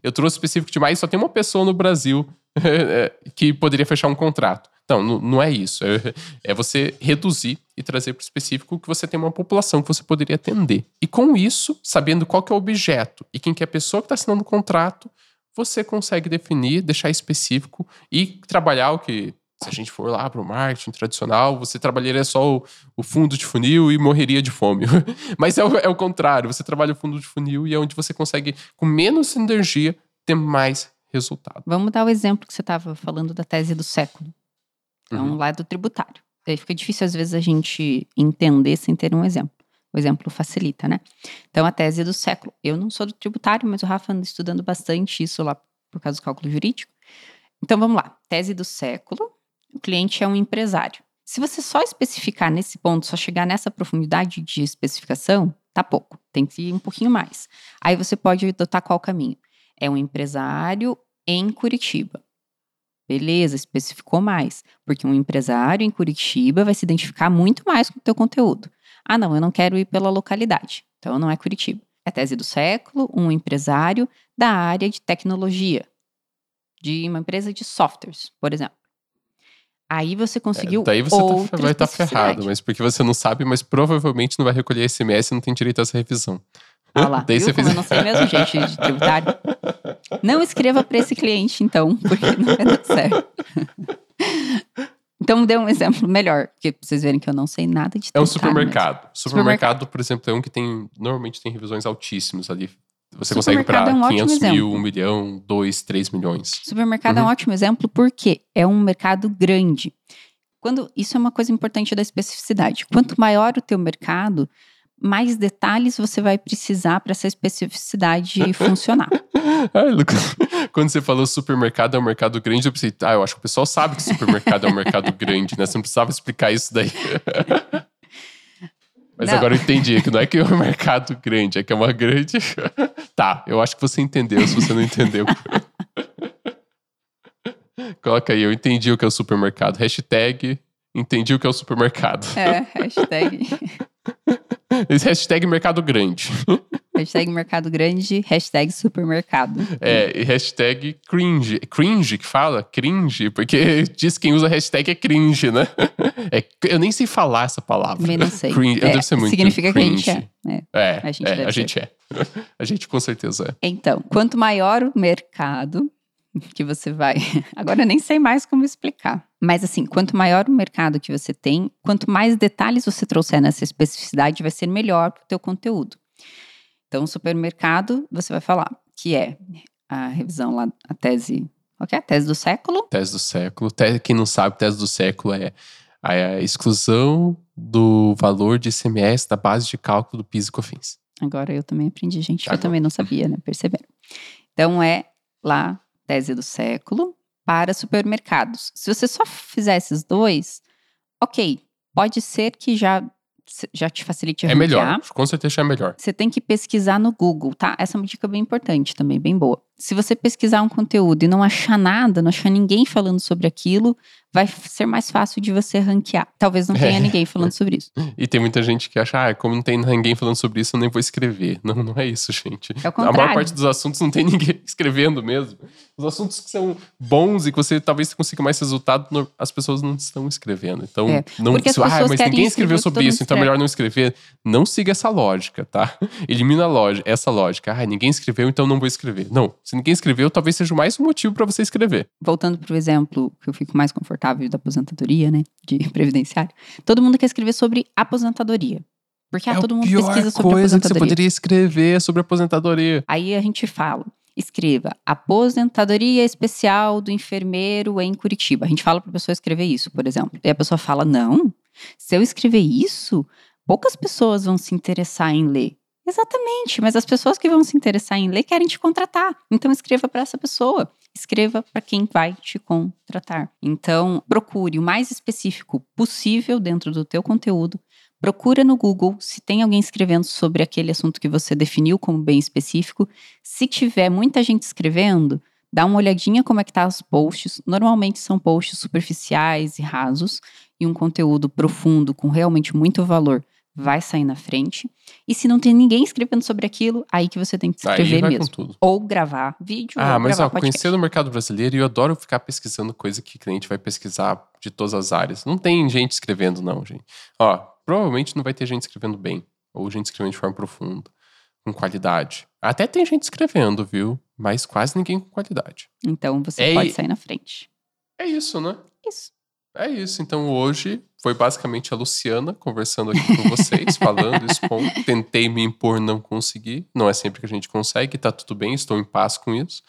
eu trouxe específico demais, só tem uma pessoa no Brasil é, que poderia fechar um contrato. Não, não é isso. É, é você reduzir e trazer para o específico que você tem uma população que você poderia atender. E com isso, sabendo qual que é o objeto e quem que é a pessoa que está assinando o contrato, você consegue definir, deixar específico e trabalhar o que se a gente for lá para o marketing tradicional, você trabalharia só o, o, fundo de funil e morreria de fome. Mas é o, é o contrário, você trabalha o fundo de funil e é onde você consegue, com menos energia, ter mais resultado. Vamos dar o exemplo que você estava falando da tese do século. Então, uhum. lá do tributário. Aí fica difícil, às vezes, a gente entender sem ter um exemplo. O exemplo facilita, né? Então, a tese do século. Eu não sou do tributário, mas o Rafa anda estudando bastante isso lá por causa do cálculo jurídico. Então, vamos lá. Tese do século o cliente é um empresário. Se você só especificar nesse ponto, só chegar nessa profundidade de especificação, tá pouco. Tem que ir um pouquinho mais. Aí você pode adotar qual caminho? É um empresário em Curitiba. Beleza, especificou mais. Porque um empresário em Curitiba vai se identificar muito mais com o teu conteúdo. Ah, não, eu não quero ir pela localidade. Então não é Curitiba. É tese do século, um empresário da área de tecnologia, de uma empresa de softwares, por exemplo. Aí você conseguiu. É, daí você tá, vai estar tá ferrado, mas porque você não sabe, mas provavelmente não vai recolher SMS e não tem direito a essa revisão. Ah lá, daí viu? você fez... eu não sei mesmo, gente, de tributário. Não escreva para esse cliente, então, porque não vai dar certo. Então, dê um exemplo melhor, porque pra vocês verem que eu não sei nada de É um supermercado. Supermercado, supermercado, por exemplo, é um que tem. Normalmente tem revisões altíssimas ali. Você consegue para é um 500 mil, 1 milhão, 2, 3 milhões. Supermercado uhum. é um uhum. ótimo exemplo porque é um mercado grande. Quando Isso é uma coisa importante da especificidade. Quanto maior o teu mercado, mais detalhes você vai precisar para essa especificidade funcionar. Ai, Lucas, quando você falou supermercado é um mercado grande, eu pensei, ah, eu acho que o pessoal sabe que supermercado é um mercado grande, né? Você não precisava explicar isso daí. Mas não. agora eu entendi que não é que é um mercado grande, é que é uma grande. tá, eu acho que você entendeu, se você não entendeu. Coloca aí, eu entendi o que é o supermercado. Hashtag entendi o que é o supermercado. É, hashtag. Esse hashtag mercado grande. Hashtag mercado grande, hashtag supermercado. É, e hashtag cringe. Cringe que fala? Cringe, porque diz quem usa hashtag é cringe, né? É, eu nem sei falar essa palavra. Também não sei. Cringe, é, deve ser muito Significa cringe. que a gente é. É, é a gente, é, a gente é. A gente com certeza é. Então, quanto maior o mercado, que você vai. Agora eu nem sei mais como explicar. Mas assim, quanto maior o mercado que você tem, quanto mais detalhes você trouxer nessa especificidade, vai ser melhor para o teu conteúdo. Então, supermercado, você vai falar que é a revisão lá, a tese. O que é? A tese do século? Tese do século. Quem não sabe, tese do século é a exclusão do valor de ICMS da base de cálculo do PIS e COFINS. Agora eu também aprendi, gente. Tá eu também não sabia, né? Perceberam? Então é lá tese do século para supermercados. Se você só fizer esses dois, ok, pode ser que já já te facilite a É melhor, com certeza é melhor. Você tem que pesquisar no Google, tá? Essa é uma dica bem importante também, bem boa. Se você pesquisar um conteúdo e não achar nada, não achar ninguém falando sobre aquilo, vai ser mais fácil de você ranquear. Talvez não tenha é. ninguém falando sobre isso. E tem muita gente que acha, ah, como não tem ninguém falando sobre isso, eu nem vou escrever. Não, não é isso, gente. É. A maior parte dos assuntos não tem ninguém escrevendo mesmo. Os assuntos que são bons e que você talvez consiga mais resultado, as pessoas não estão escrevendo. Então, é. não isso, ah, mas ninguém escreveu sobre isso, então é melhor não escrever. Não siga essa lógica, tá? Elimina lógica, essa lógica. Ah, ninguém escreveu, então não vou escrever. Não, se ninguém escreveu, talvez seja mais um motivo para você escrever. Voltando para o exemplo que eu fico mais confortável da aposentadoria, né? De previdenciário. Todo mundo quer escrever sobre aposentadoria. Porque ah, é todo mundo pesquisa sobre coisa que você poderia escrever sobre aposentadoria. Aí a gente fala, escreva aposentadoria especial do enfermeiro em Curitiba. A gente fala para a pessoa escrever isso, por exemplo. E a pessoa fala: "Não, se eu escrever isso, poucas pessoas vão se interessar em ler". Exatamente, mas as pessoas que vão se interessar em ler querem te contratar. Então escreva para essa pessoa escreva para quem vai te contratar. Então, procure o mais específico possível dentro do teu conteúdo. Procura no Google se tem alguém escrevendo sobre aquele assunto que você definiu como bem específico. Se tiver muita gente escrevendo, Dá uma olhadinha como é que tá os posts. Normalmente são posts superficiais e rasos e um conteúdo profundo com realmente muito valor vai sair na frente. E se não tem ninguém escrevendo sobre aquilo, aí que você tem que escrever mesmo. Ou gravar vídeo. Ah, ou mas gravar ó, podcast. conhecer o mercado brasileiro e eu adoro ficar pesquisando coisa que cliente vai pesquisar de todas as áreas. Não tem gente escrevendo, não, gente. Ó, provavelmente não vai ter gente escrevendo bem. Ou gente escrevendo de forma profunda, com qualidade. Até tem gente escrevendo, viu? Mas quase ninguém com qualidade. Então você É, pode sair na frente. É isso, né? Isso. É isso. Então hoje foi basicamente a Luciana conversando aqui com vocês, falando, expondo. Tentei me impor, não consegui. Não é sempre que a gente consegue, tá tudo bem, estou em paz com isso.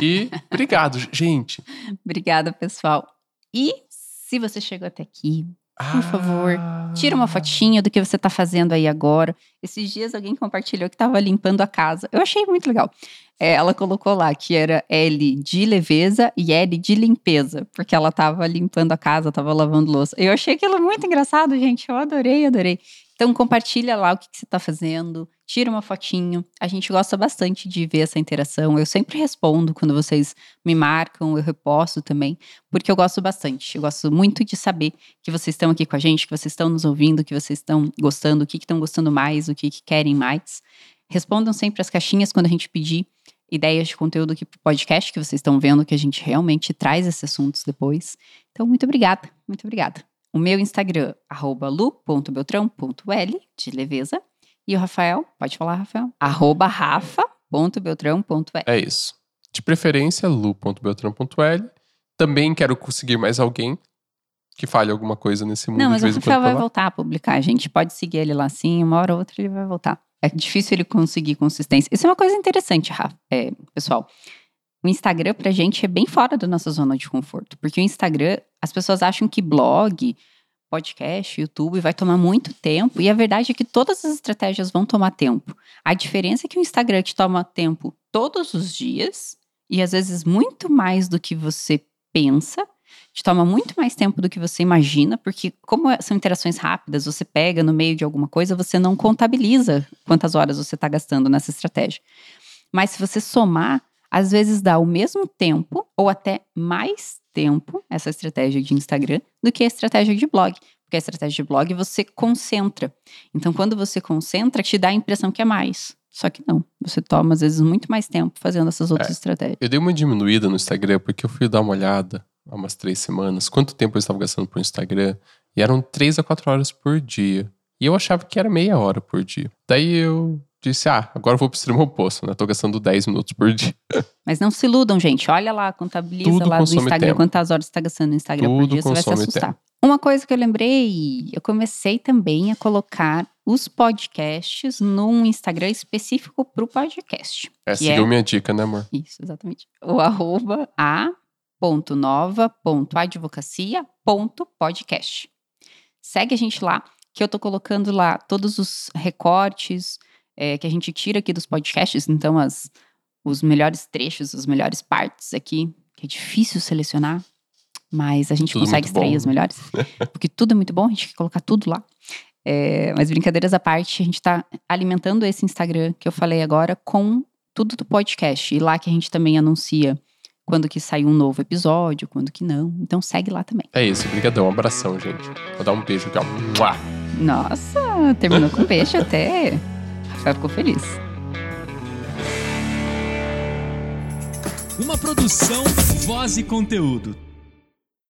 E obrigado, gente. Obrigada, pessoal. E se você chegou até aqui, Por favor, tira uma fotinha do que você tá fazendo aí agora. Esses dias alguém compartilhou que tava limpando a casa. Eu achei muito legal. É, ela colocou lá que era L de leveza e L de limpeza, porque ela tava limpando a casa, tava lavando louça. Eu achei aquilo muito engraçado, gente. Eu adorei, adorei. Então compartilha lá o que, que você tá fazendo, tira uma fotinho. A gente gosta bastante de ver essa interação. Eu sempre respondo quando vocês me marcam, eu reposto também, porque eu gosto bastante. Eu gosto muito de saber que vocês estão aqui com a gente, que vocês estão nos ouvindo, que vocês estão gostando, o que estão gostando mais, o que, que querem mais. Respondam sempre as caixinhas quando a gente pedir ideias de conteúdo aqui pro podcast, que vocês estão vendo que a gente realmente traz esses assuntos depois. Então, muito obrigada, muito obrigada. O meu Instagram, arroba lu.beltrão.l, de leveza. E o Rafael, pode falar, Rafael? Arroba rafa.beltrão.l. É isso. De preferência, lu.beltrão.l. Também quero conseguir mais alguém que fale alguma coisa nesse mundo Não, mas o Rafael vai voltar a publicar. A gente pode seguir ele lá sim, uma hora ou outra ele vai voltar. É difícil ele conseguir consistência. Isso é uma coisa interessante, Rafa, é, pessoal. O Instagram pra gente é bem fora da nossa zona de conforto. Porque o Instagram, as pessoas acham que blog, podcast, YouTube vai tomar muito tempo. E a verdade é que todas as estratégias vão tomar tempo. A diferença é que o Instagram te toma tempo todos os dias. E às vezes muito mais do que você pensa te toma muito mais tempo do que você imagina, porque como é- são interações rápidas, você pega no meio de alguma coisa, você não contabiliza quantas horas você está gastando nessa estratégia. Mas se você somar, às vezes dá o mesmo tempo ou até mais tempo essa estratégia de Instagram do que a estratégia de blog. Porque a estratégia de blog você concentra. Então, quando você concentra, te dá a impressão que é mais. Só que não. Você toma, às vezes, muito mais tempo fazendo essas outras estratégias. Eu dei uma diminuída no Instagram porque eu fui dar uma olhada há umas três semanas. Quanto tempo eu estava gastando pro Instagram? E eram três a quatro horas por dia. E eu achava que era meia hora por dia. Daí eu disse, ah, agora eu vou pro extremo oposto, né? Tô gastando 10 minutos por dia. Mas não se iludam, gente. Olha lá, contabiliza Tudo lá consome Instagram tempo. quantas horas você está gastando no Instagram por Tudo dia, você vai se assustar. Uma coisa que eu lembrei, eu comecei também a colocar os podcasts num Instagram específico para o podcast. É, seguiu é- minha dica, né, amor? Isso, exatamente. O arroba a.nova.advocacia.podcast. Segue a gente lá, que eu tô colocando lá todos os recortes é, que a gente tira aqui dos podcasts, então as, os melhores trechos, as melhores partes aqui, que é difícil selecionar, mas a gente Tudo consegue muito bom, extrair as né? melhores, porque tudo é muito bom, a gente quer colocar tudo lá. É, mas brincadeiras à parte, a gente tá alimentando esse Instagram que eu falei agora com tudo do podcast. E lá que a gente também anuncia quando que sai um novo episódio, quando que não. Então segue lá também. É isso, brigadão. Um abração, gente. Vou dar um beijo aqui, ó. Nossa, terminou com peixe até. Rafael ficou feliz. Uma produção, voz e conteúdo.